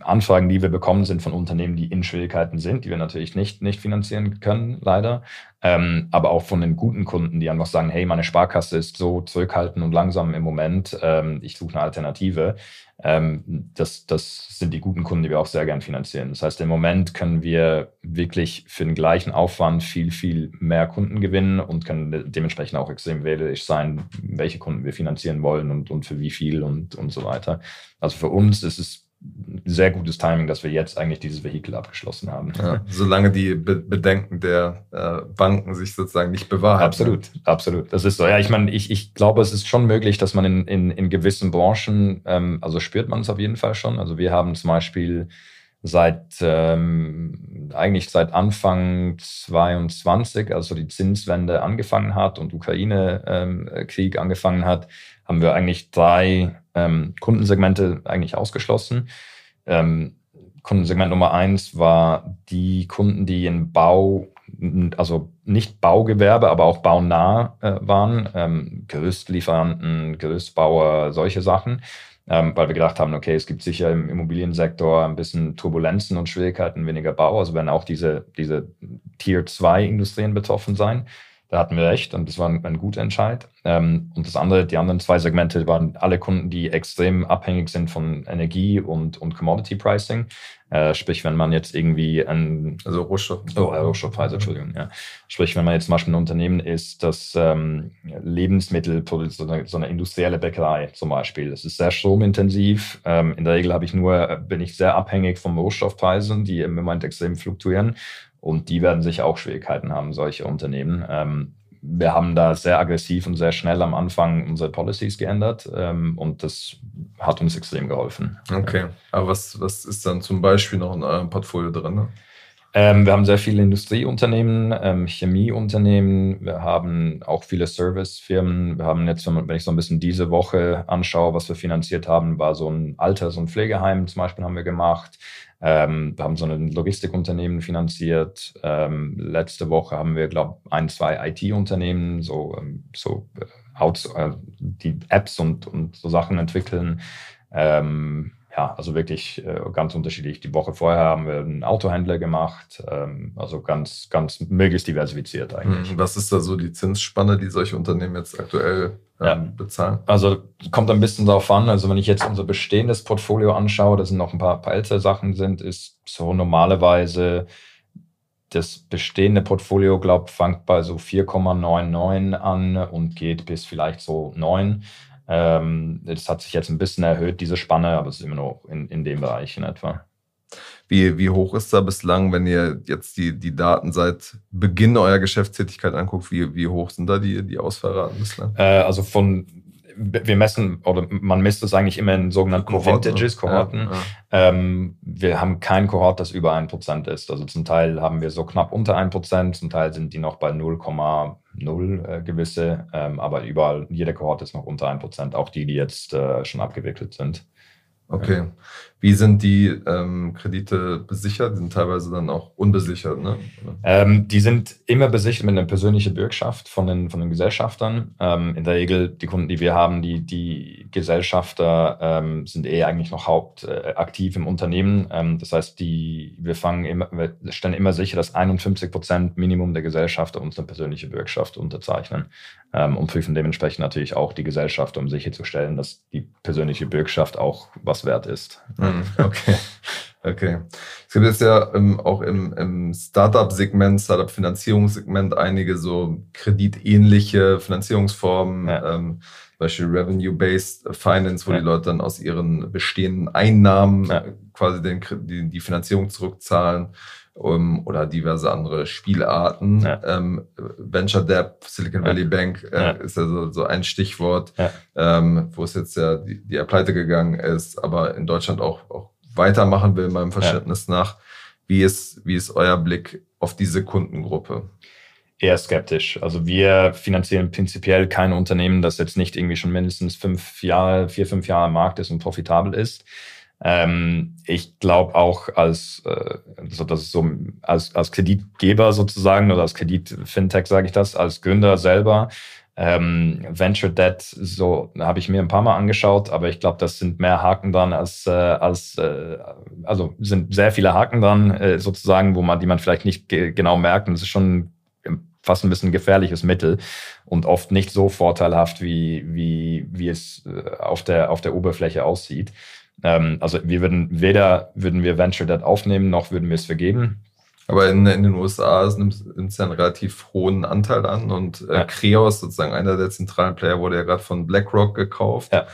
Anfragen, die wir bekommen, sind von Unternehmen, die in Schwierigkeiten sind, die wir natürlich nicht, nicht finanzieren können, leider. Ähm, aber auch von den guten Kunden, die einfach sagen, hey, meine Sparkasse ist so zurückhaltend und langsam im Moment, ähm, ich suche eine Alternative. Ähm, das, das sind die guten Kunden, die wir auch sehr gern finanzieren. Das heißt, im Moment können wir wirklich für den gleichen Aufwand viel, viel mehr Kunden gewinnen und können dementsprechend auch extrem wählerisch sein, welche Kunden wir finanzieren wollen und, und für wie viel und, und so weiter. Also für uns ist es sehr gutes Timing, dass wir jetzt eigentlich dieses Vehikel abgeschlossen haben. Ja, solange die Be Bedenken der äh, Banken sich sozusagen nicht bewahrheiten. Absolut, absolut. Das ist so. Ja, ich meine, ich, ich glaube, es ist schon möglich, dass man in, in, in gewissen Branchen, ähm, also spürt man es auf jeden Fall schon. Also wir haben zum Beispiel seit ähm, eigentlich seit Anfang 22, also die Zinswende angefangen hat und Ukraine-Krieg ähm, angefangen hat, haben wir eigentlich drei ähm, Kundensegmente eigentlich ausgeschlossen. Ähm, Kundensegment Nummer eins war die Kunden, die in Bau, also nicht Baugewerbe, aber auch baunah äh, waren, ähm, Gerüstlieferanten, Gerüstbauer, solche Sachen. Ähm, weil wir gedacht haben, okay, es gibt sicher im Immobiliensektor ein bisschen Turbulenzen und Schwierigkeiten, weniger Bau, also werden auch diese, diese Tier 2 Industrien betroffen sein. Da hatten wir recht und das war ein, ein guter Entscheid. Ähm, und das andere, die anderen zwei Segmente waren alle Kunden, die extrem abhängig sind von Energie und, und Commodity Pricing. Äh, sprich, wenn man jetzt irgendwie ein also Rohstoff. Oh, äh, Rohstoffpreise, Entschuldigung, ja. Sprich, wenn man jetzt zum Beispiel ein Unternehmen ist, das ähm, Lebensmittel so eine, so eine industrielle Bäckerei zum Beispiel. Das ist sehr stromintensiv. Ähm, in der Regel habe ich nur, bin ich sehr abhängig von Rohstoffpreisen, die im Moment extrem fluktuieren. Und die werden sicher auch Schwierigkeiten haben, solche Unternehmen. Ähm, wir haben da sehr aggressiv und sehr schnell am Anfang unsere Policies geändert ähm, und das hat uns extrem geholfen. Okay, aber was, was ist dann zum Beispiel noch in eurem Portfolio drin? Ähm, wir haben sehr viele Industrieunternehmen, ähm, Chemieunternehmen, wir haben auch viele Servicefirmen. Wir haben jetzt, wenn ich so ein bisschen diese Woche anschaue, was wir finanziert haben, war so ein Alters- und Pflegeheim zum Beispiel haben wir gemacht. Ähm, wir haben so ein Logistikunternehmen finanziert. Ähm, letzte Woche haben wir, glaube ich, ein, zwei IT-Unternehmen, so, ähm, so äh, äh, die Apps und, und so Sachen entwickeln. Ähm, ja, also wirklich äh, ganz unterschiedlich. Die Woche vorher haben wir einen Autohändler gemacht, ähm, also ganz, ganz möglichst diversifiziert eigentlich. Hm, was ist da so die Zinsspanne, die solche Unternehmen jetzt aktuell ähm, ja. bezahlen? Also kommt ein bisschen darauf an. Also wenn ich jetzt unser bestehendes Portfolio anschaue, da sind noch ein paar, paar ältere Sachen sind, ist so normalerweise das bestehende Portfolio, glaube ich, fängt bei so 4,99 an und geht bis vielleicht so 9. Ähm, das hat sich jetzt ein bisschen erhöht, diese Spanne, aber es ist immer noch in, in dem Bereich in etwa. Wie, wie hoch ist da bislang, wenn ihr jetzt die, die Daten seit Beginn eurer Geschäftstätigkeit anguckt, wie, wie hoch sind da die, die Ausfallraten bislang? Äh, also von wir messen oder man misst es eigentlich immer in sogenannten Kohorten, Vintages, Kohorten. Ja, ja. Ähm, wir haben kein Kohort, das über 1% ist. Also zum Teil haben wir so knapp unter 1%, zum Teil sind die noch bei 0,0 äh, gewisse, ähm, aber überall, jede Kohort ist noch unter 1%, auch die, die jetzt äh, schon abgewickelt sind. Okay. Wie sind die ähm, Kredite besichert? Die sind teilweise dann auch unbesichert, ne? Ähm, die sind immer besichert mit einer persönlichen Bürgschaft von den, von den Gesellschaftern. Ähm, in der Regel, die Kunden, die wir haben, die, die Gesellschafter ähm, sind eh eigentlich noch hauptaktiv äh, im Unternehmen. Ähm, das heißt, die, wir fangen immer, wir stellen immer sicher, dass 51 Prozent Minimum der Gesellschafter uns eine persönliche Bürgschaft unterzeichnen ähm, und prüfen dementsprechend natürlich auch die Gesellschaft, um sicherzustellen, dass die persönliche Bürgschaft auch was wert ist. Mhm, okay. Okay. Es gibt jetzt ja ähm, auch im, im Startup-Segment, Startup-Finanzierungssegment einige so kreditähnliche Finanzierungsformen, ja. ähm, zum Beispiel Revenue-Based Finance, wo ja. die Leute dann aus ihren bestehenden Einnahmen ja. quasi den, die, die Finanzierung zurückzahlen um, oder diverse andere Spielarten. Ja. Ähm, Venture Debt, Silicon Valley ja. Bank äh, ja. ist ja so, so ein Stichwort, ähm, wo es jetzt ja die, die Pleite gegangen ist, aber in Deutschland auch, auch weitermachen will, meinem Verständnis nach. Wie ist, wie ist euer Blick auf diese Kundengruppe? Eher skeptisch. Also wir finanzieren prinzipiell kein Unternehmen, das jetzt nicht irgendwie schon mindestens fünf Jahre, vier, fünf Jahre am Markt ist und profitabel ist. Ähm, ich glaube auch als, äh, so, das so als, als Kreditgeber sozusagen oder als Kredit-Fintech sage ich das, als Gründer selber. Ähm, Venture Debt, so habe ich mir ein paar Mal angeschaut, aber ich glaube, das sind mehr Haken dran als, äh, als äh, also sind sehr viele Haken dran, äh, sozusagen, wo man, die man vielleicht nicht ge genau merkt. Und es ist schon fast ein bisschen gefährliches Mittel und oft nicht so vorteilhaft, wie, wie, wie es äh, auf der, auf der Oberfläche aussieht. Ähm, also wir würden weder würden wir Venture Debt aufnehmen, noch würden wir es vergeben. Aber in, in den USA nimmt es ja einen relativ hohen Anteil an und äh, ja. Kreos, sozusagen einer der zentralen Player, wurde ja gerade von BlackRock gekauft. Ja.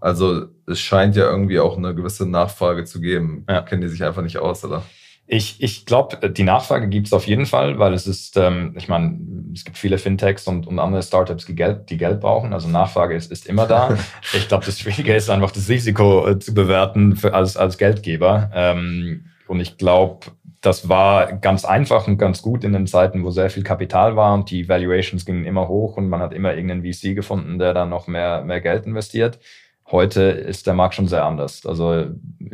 Also es scheint ja irgendwie auch eine gewisse Nachfrage zu geben. Ja. Kennen die sich einfach nicht aus, oder? Ich, ich glaube, die Nachfrage gibt es auf jeden Fall, weil es ist, ähm, ich meine, es gibt viele Fintechs und, und andere Startups, die Geld, die Geld brauchen. Also Nachfrage ist, ist immer da. [LAUGHS] ich glaube, das Schwierige ist einfach das Risiko äh, zu bewerten für, als, als Geldgeber. Ähm, und ich glaube, das war ganz einfach und ganz gut in den Zeiten, wo sehr viel Kapital war und die Valuations gingen immer hoch und man hat immer irgendeinen VC gefunden, der da noch mehr, mehr Geld investiert. Heute ist der Markt schon sehr anders. Also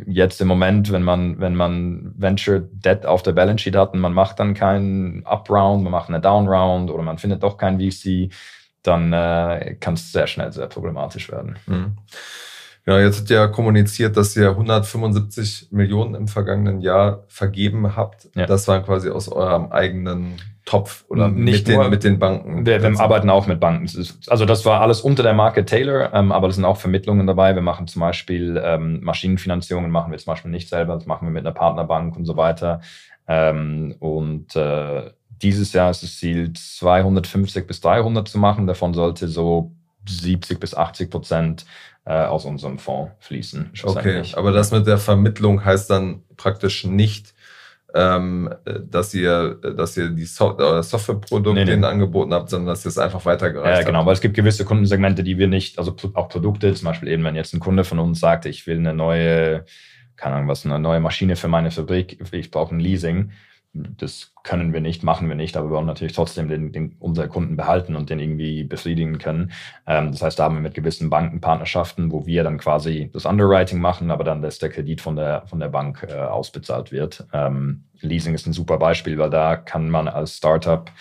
jetzt im Moment, wenn man, wenn man Venture Debt auf der Balance Sheet hat und man macht dann keinen Up-Round, man macht eine Down-Round oder man findet doch kein VC, dann äh, kann es sehr schnell sehr problematisch werden. Mhm. Genau, jetzt habt ihr ja kommuniziert, dass ihr 175 Millionen im vergangenen Jahr vergeben habt. Ja. Das waren quasi aus eurem eigenen Topf oder Nicht mit, den, mit den Banken? Wir, wir arbeiten auch mit Banken. Also das war alles unter der Marke Taylor, ähm, aber da sind auch Vermittlungen dabei. Wir machen zum Beispiel ähm, Maschinenfinanzierungen, machen wir zum Beispiel nicht selber, das machen wir mit einer Partnerbank und so weiter. Ähm, und äh, dieses Jahr ist das Ziel, 250 bis 300 zu machen. Davon sollte so 70 bis 80 Prozent äh, aus unserem Fonds fließen. Okay, aber das mit der Vermittlung heißt dann praktisch nicht, ähm, dass ihr, dass ihr die so äh, Softwareprodukte nee, nee. angeboten habt, sondern dass ihr es einfach weitergereicht habt. Ja, genau, weil es gibt gewisse Kundensegmente, die wir nicht, also auch Produkte, zum Beispiel eben, wenn jetzt ein Kunde von uns sagt, ich will eine neue, keine Ahnung was, eine neue Maschine für meine Fabrik, ich brauche ein Leasing, das können wir nicht, machen wir nicht, aber wir wollen natürlich trotzdem den, den, unsere Kunden behalten und den irgendwie befriedigen können. Ähm, das heißt, da haben wir mit gewissen Bankenpartnerschaften, wo wir dann quasi das Underwriting machen, aber dann, dass der Kredit von der, von der Bank äh, ausbezahlt wird. Ähm, Leasing ist ein super Beispiel, weil da kann man als Startup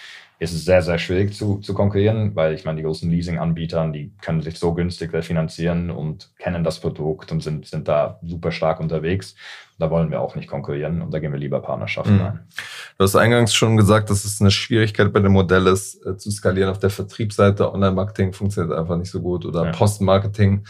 ist es sehr, sehr schwierig zu, zu konkurrieren, weil ich meine, die großen Leasing-Anbieter, die können sich so günstig refinanzieren und kennen das Produkt und sind, sind da super stark unterwegs. Da wollen wir auch nicht konkurrieren und da gehen wir lieber Partnerschaften mhm. ein. Du hast eingangs schon gesagt, dass es eine Schwierigkeit bei dem Modell ist, äh, zu skalieren auf der Vertriebsseite. Online-Marketing funktioniert einfach nicht so gut oder ja. Post-Marketing.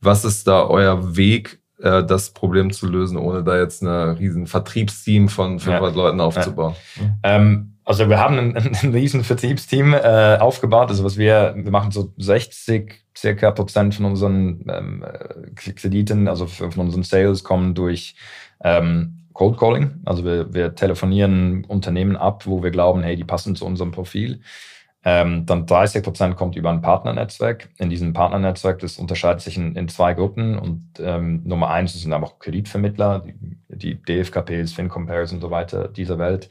Was ist da euer Weg, äh, das Problem zu lösen, ohne da jetzt ein riesen Vertriebsteam von 500 ja. Leuten aufzubauen? Ja. Ähm, also wir haben ein, [LAUGHS] ein riesen Vertriebsteam äh, aufgebaut. Also was wir, wir machen so 60 circa Prozent von unseren ähm, äh, Krediten, also von unseren Sales kommen durch ähm, Cold Calling. Also wir, wir telefonieren Unternehmen ab, wo wir glauben, hey, die passen zu unserem Profil. Ähm, dann 30 Prozent kommt über ein Partnernetzwerk. In diesem Partnernetzwerk, das unterscheidet sich in, in zwei Gruppen. Und ähm, Nummer eins sind einfach Kreditvermittler, die, die DFKPs, FinCompares und so weiter dieser Welt.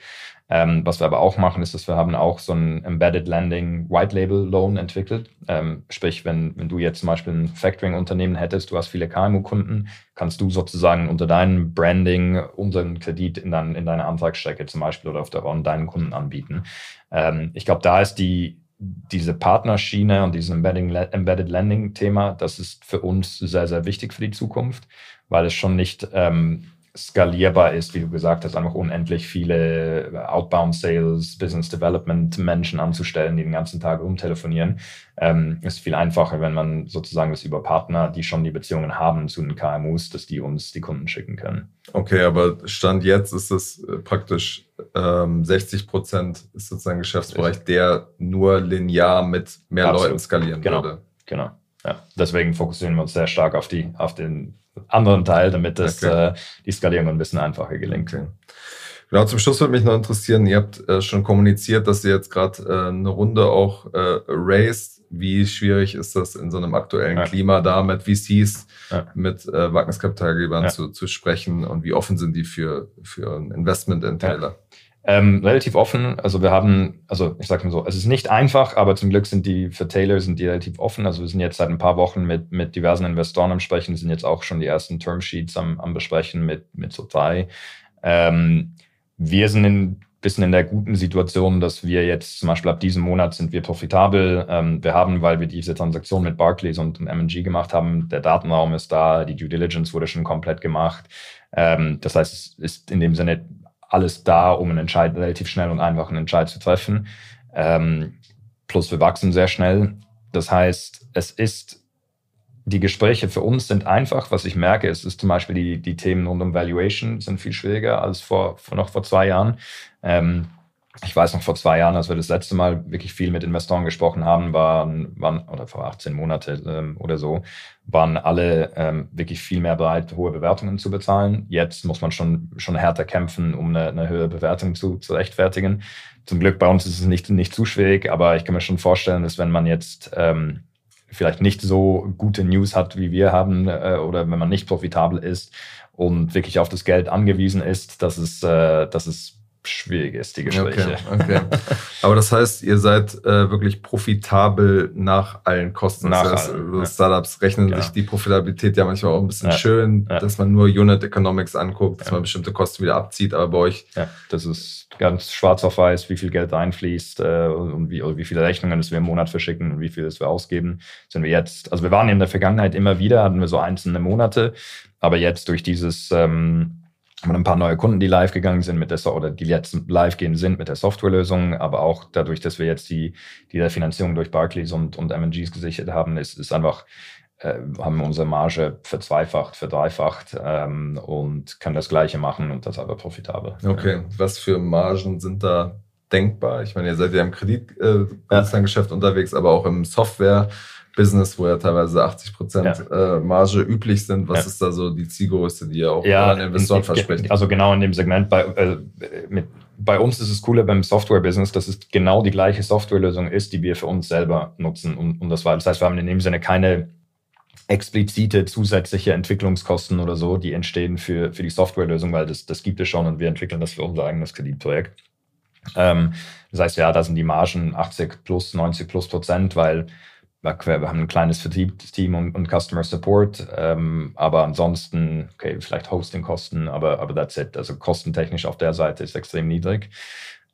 Ähm, was wir aber auch machen, ist, dass wir haben auch so ein Embedded Lending White Label Loan entwickelt. Ähm, sprich, wenn, wenn du jetzt zum Beispiel ein Factoring-Unternehmen hättest, du hast viele KMU-Kunden, kannst du sozusagen unter deinem Branding unseren Kredit in, dein, in deine Antragsstrecke zum Beispiel oder auf der RON deinen Kunden anbieten. Ähm, ich glaube, da ist die, diese Partnerschiene und dieses Embedded Lending-Thema, das ist für uns sehr, sehr wichtig für die Zukunft, weil es schon nicht ähm, skalierbar ist, wie du gesagt hast, einfach unendlich viele Outbound Sales, Business Development Menschen anzustellen, die den ganzen Tag rumtelefonieren. Ähm, ist viel einfacher, wenn man sozusagen das über Partner, die schon die Beziehungen haben zu den KMUs, dass die uns die Kunden schicken können. Okay, aber Stand jetzt ist es äh, praktisch ähm, 60 Prozent ist sozusagen ein Geschäftsbereich, der nur linear mit mehr Absolut. Leuten skalieren genau. würde. Genau. Ja. Deswegen fokussieren wir uns sehr stark auf die, auf den anderen Teil, damit das, okay. äh, die Skalierung ein bisschen einfacher gelingt. Okay. Genau, zum Schluss würde mich noch interessieren, ihr habt äh, schon kommuniziert, dass ihr jetzt gerade äh, eine Runde auch äh, raised. Wie schwierig ist das in so einem aktuellen ja. Klima da mit VCs, ja. mit äh, Wagniskapitalgebern ja. zu, zu sprechen und wie offen sind die für, für ein Investment in Taylor? Ja. Ähm, relativ offen. Also wir haben, also ich sag mal so, es ist nicht einfach, aber zum Glück sind die für Taylor sind die relativ offen. Also wir sind jetzt seit ein paar Wochen mit, mit diversen Investoren am Sprechen, sind jetzt auch schon die ersten Termsheets am, am Besprechen mit, mit so drei. Ähm, wir sind ein bisschen in der guten Situation, dass wir jetzt zum Beispiel ab diesem Monat sind wir profitabel. Ähm, wir haben, weil wir diese Transaktion mit Barclays und, und M&G gemacht haben, der Datenraum ist da, die Due Diligence wurde schon komplett gemacht. Ähm, das heißt, es ist in dem Sinne alles da, um einen Entscheid, relativ schnell und einfach einen Entscheid zu treffen. Ähm, plus wir wachsen sehr schnell. Das heißt, es ist, die Gespräche für uns sind einfach. Was ich merke, ist, ist zum Beispiel die, die Themen rund um Valuation sind viel schwieriger als vor noch vor zwei Jahren. Ähm, ich weiß noch vor zwei Jahren, als wir das letzte Mal wirklich viel mit Investoren gesprochen haben, waren, waren oder vor 18 Monaten ähm, oder so, waren alle ähm, wirklich viel mehr bereit, hohe Bewertungen zu bezahlen. Jetzt muss man schon, schon härter kämpfen, um eine, eine höhere Bewertung zu, zu rechtfertigen. Zum Glück bei uns ist es nicht, nicht zu schwierig, aber ich kann mir schon vorstellen, dass wenn man jetzt ähm, vielleicht nicht so gute News hat, wie wir haben, äh, oder wenn man nicht profitabel ist und wirklich auf das Geld angewiesen ist, dass es, äh, dass es schwierig ist, die Gespräche. Okay, okay. Aber das heißt, ihr seid äh, wirklich profitabel nach allen Kosten. Nach das heißt, allen, Startups rechnen genau. sich die Profitabilität ja manchmal auch ein bisschen ja. schön, ja. dass man nur Unit Economics anguckt, dass man bestimmte Kosten wieder abzieht. Aber bei euch. Ja, das ist ganz schwarz auf weiß, wie viel Geld einfließt äh, und wie, wie viele Rechnungen das wir im Monat verschicken und wie viel das wir ausgeben. Sind wir jetzt, also wir waren in der Vergangenheit immer wieder, hatten wir so einzelne Monate, aber jetzt durch dieses ähm, haben ein paar neue Kunden, die live gegangen sind mit der so oder die jetzt live gehen sind mit der Softwarelösung, aber auch dadurch, dass wir jetzt die, die der Finanzierung durch Barclays und, und MGs gesichert haben, ist, ist einfach, äh, haben unsere Marge verzweifacht, verdreifacht ähm, und können das Gleiche machen und das aber profitabel. Okay, was für Margen sind da denkbar? Ich meine, ihr seid ja im Kreditgeschäft äh, ja. unterwegs, aber auch im Software. Business, wo ja teilweise 80 Prozent ja. äh, Marge üblich sind. Was ja. ist da so die Zielgröße, die ihr auch ja, an Investoren verspricht? Also genau in dem Segment bei, äh, mit, bei uns ist es cooler beim Software-Business, dass es genau die gleiche Softwarelösung ist, die wir für uns selber nutzen. Und, und das war, das heißt, wir haben in dem Sinne keine explizite zusätzliche Entwicklungskosten oder so, die entstehen für, für die Softwarelösung, weil das, das gibt es schon und wir entwickeln das für unser eigenes Kreditprojekt. Ähm, das heißt, ja, da sind die Margen 80 plus, 90 plus Prozent, weil wir haben ein kleines Vertriebsteam und, und Customer Support, ähm, aber ansonsten, okay, vielleicht Hostingkosten, aber, aber that's it. Also kostentechnisch auf der Seite ist extrem niedrig.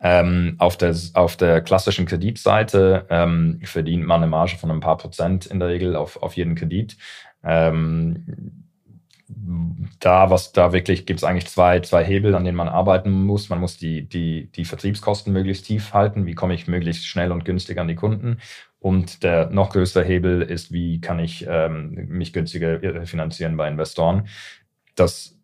Ähm, auf, der, auf der klassischen Kreditseite ähm, verdient man eine Marge von ein paar Prozent in der Regel auf, auf jeden Kredit. Ähm, da, was da wirklich gibt es eigentlich zwei, zwei Hebel, an denen man arbeiten muss. Man muss die, die, die Vertriebskosten möglichst tief halten. Wie komme ich möglichst schnell und günstig an die Kunden? Und der noch größere Hebel ist, wie kann ich ähm, mich günstiger finanzieren bei Investoren? Das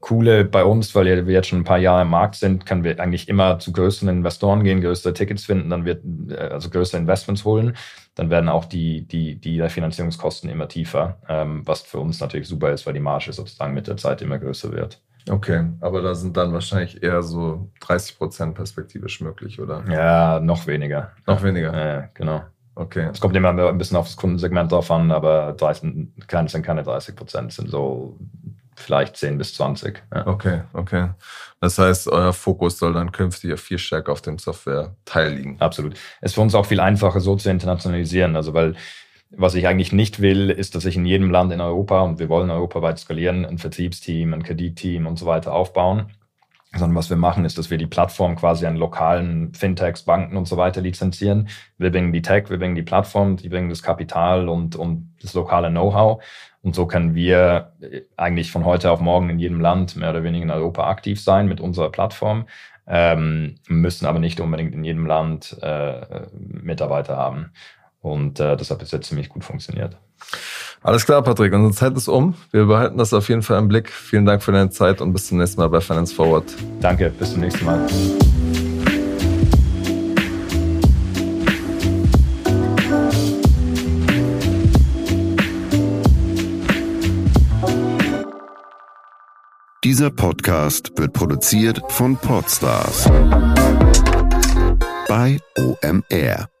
Coole bei uns, weil wir jetzt schon ein paar Jahre im Markt sind, können wir eigentlich immer zu größeren Investoren gehen, größere Tickets finden, dann wird äh, also größere Investments holen, dann werden auch die, die, die Finanzierungskosten immer tiefer, ähm, was für uns natürlich super ist, weil die Marge sozusagen mit der Zeit immer größer wird. Okay, aber da sind dann wahrscheinlich eher so 30 Prozent perspektivisch möglich, oder? Ja, noch weniger. Noch weniger? Ja, genau. Okay. Es kommt immer ein bisschen auf das Kundensegment drauf an, aber 30, sind keine 30 Prozent, sind so vielleicht 10 bis 20. Ja. Okay, okay. Das heißt, euer Fokus soll dann künftig viel stärker auf dem Software-Teil liegen. Absolut. Es ist für uns auch viel einfacher, so zu internationalisieren. Also, weil was ich eigentlich nicht will, ist, dass ich in jedem Land in Europa, und wir wollen europaweit skalieren, ein Vertriebsteam, ein Kreditteam und so weiter aufbauen. Sondern was wir machen, ist, dass wir die Plattform quasi an lokalen Fintechs, Banken und so weiter lizenzieren. Wir bringen die Tech, wir bringen die Plattform, die bringen das Kapital und, und das lokale Know-how. Und so können wir äh, eigentlich von heute auf morgen in jedem Land mehr oder weniger in Europa aktiv sein mit unserer Plattform, ähm, müssen aber nicht unbedingt in jedem Land äh, Mitarbeiter haben. Und äh, das hat bis jetzt ziemlich gut funktioniert. Alles klar, Patrick. Unsere Zeit ist um. Wir behalten das auf jeden Fall im Blick. Vielen Dank für deine Zeit und bis zum nächsten Mal bei Finance Forward. Danke, bis zum nächsten Mal. Dieser Podcast wird produziert von Podstars bei OMR.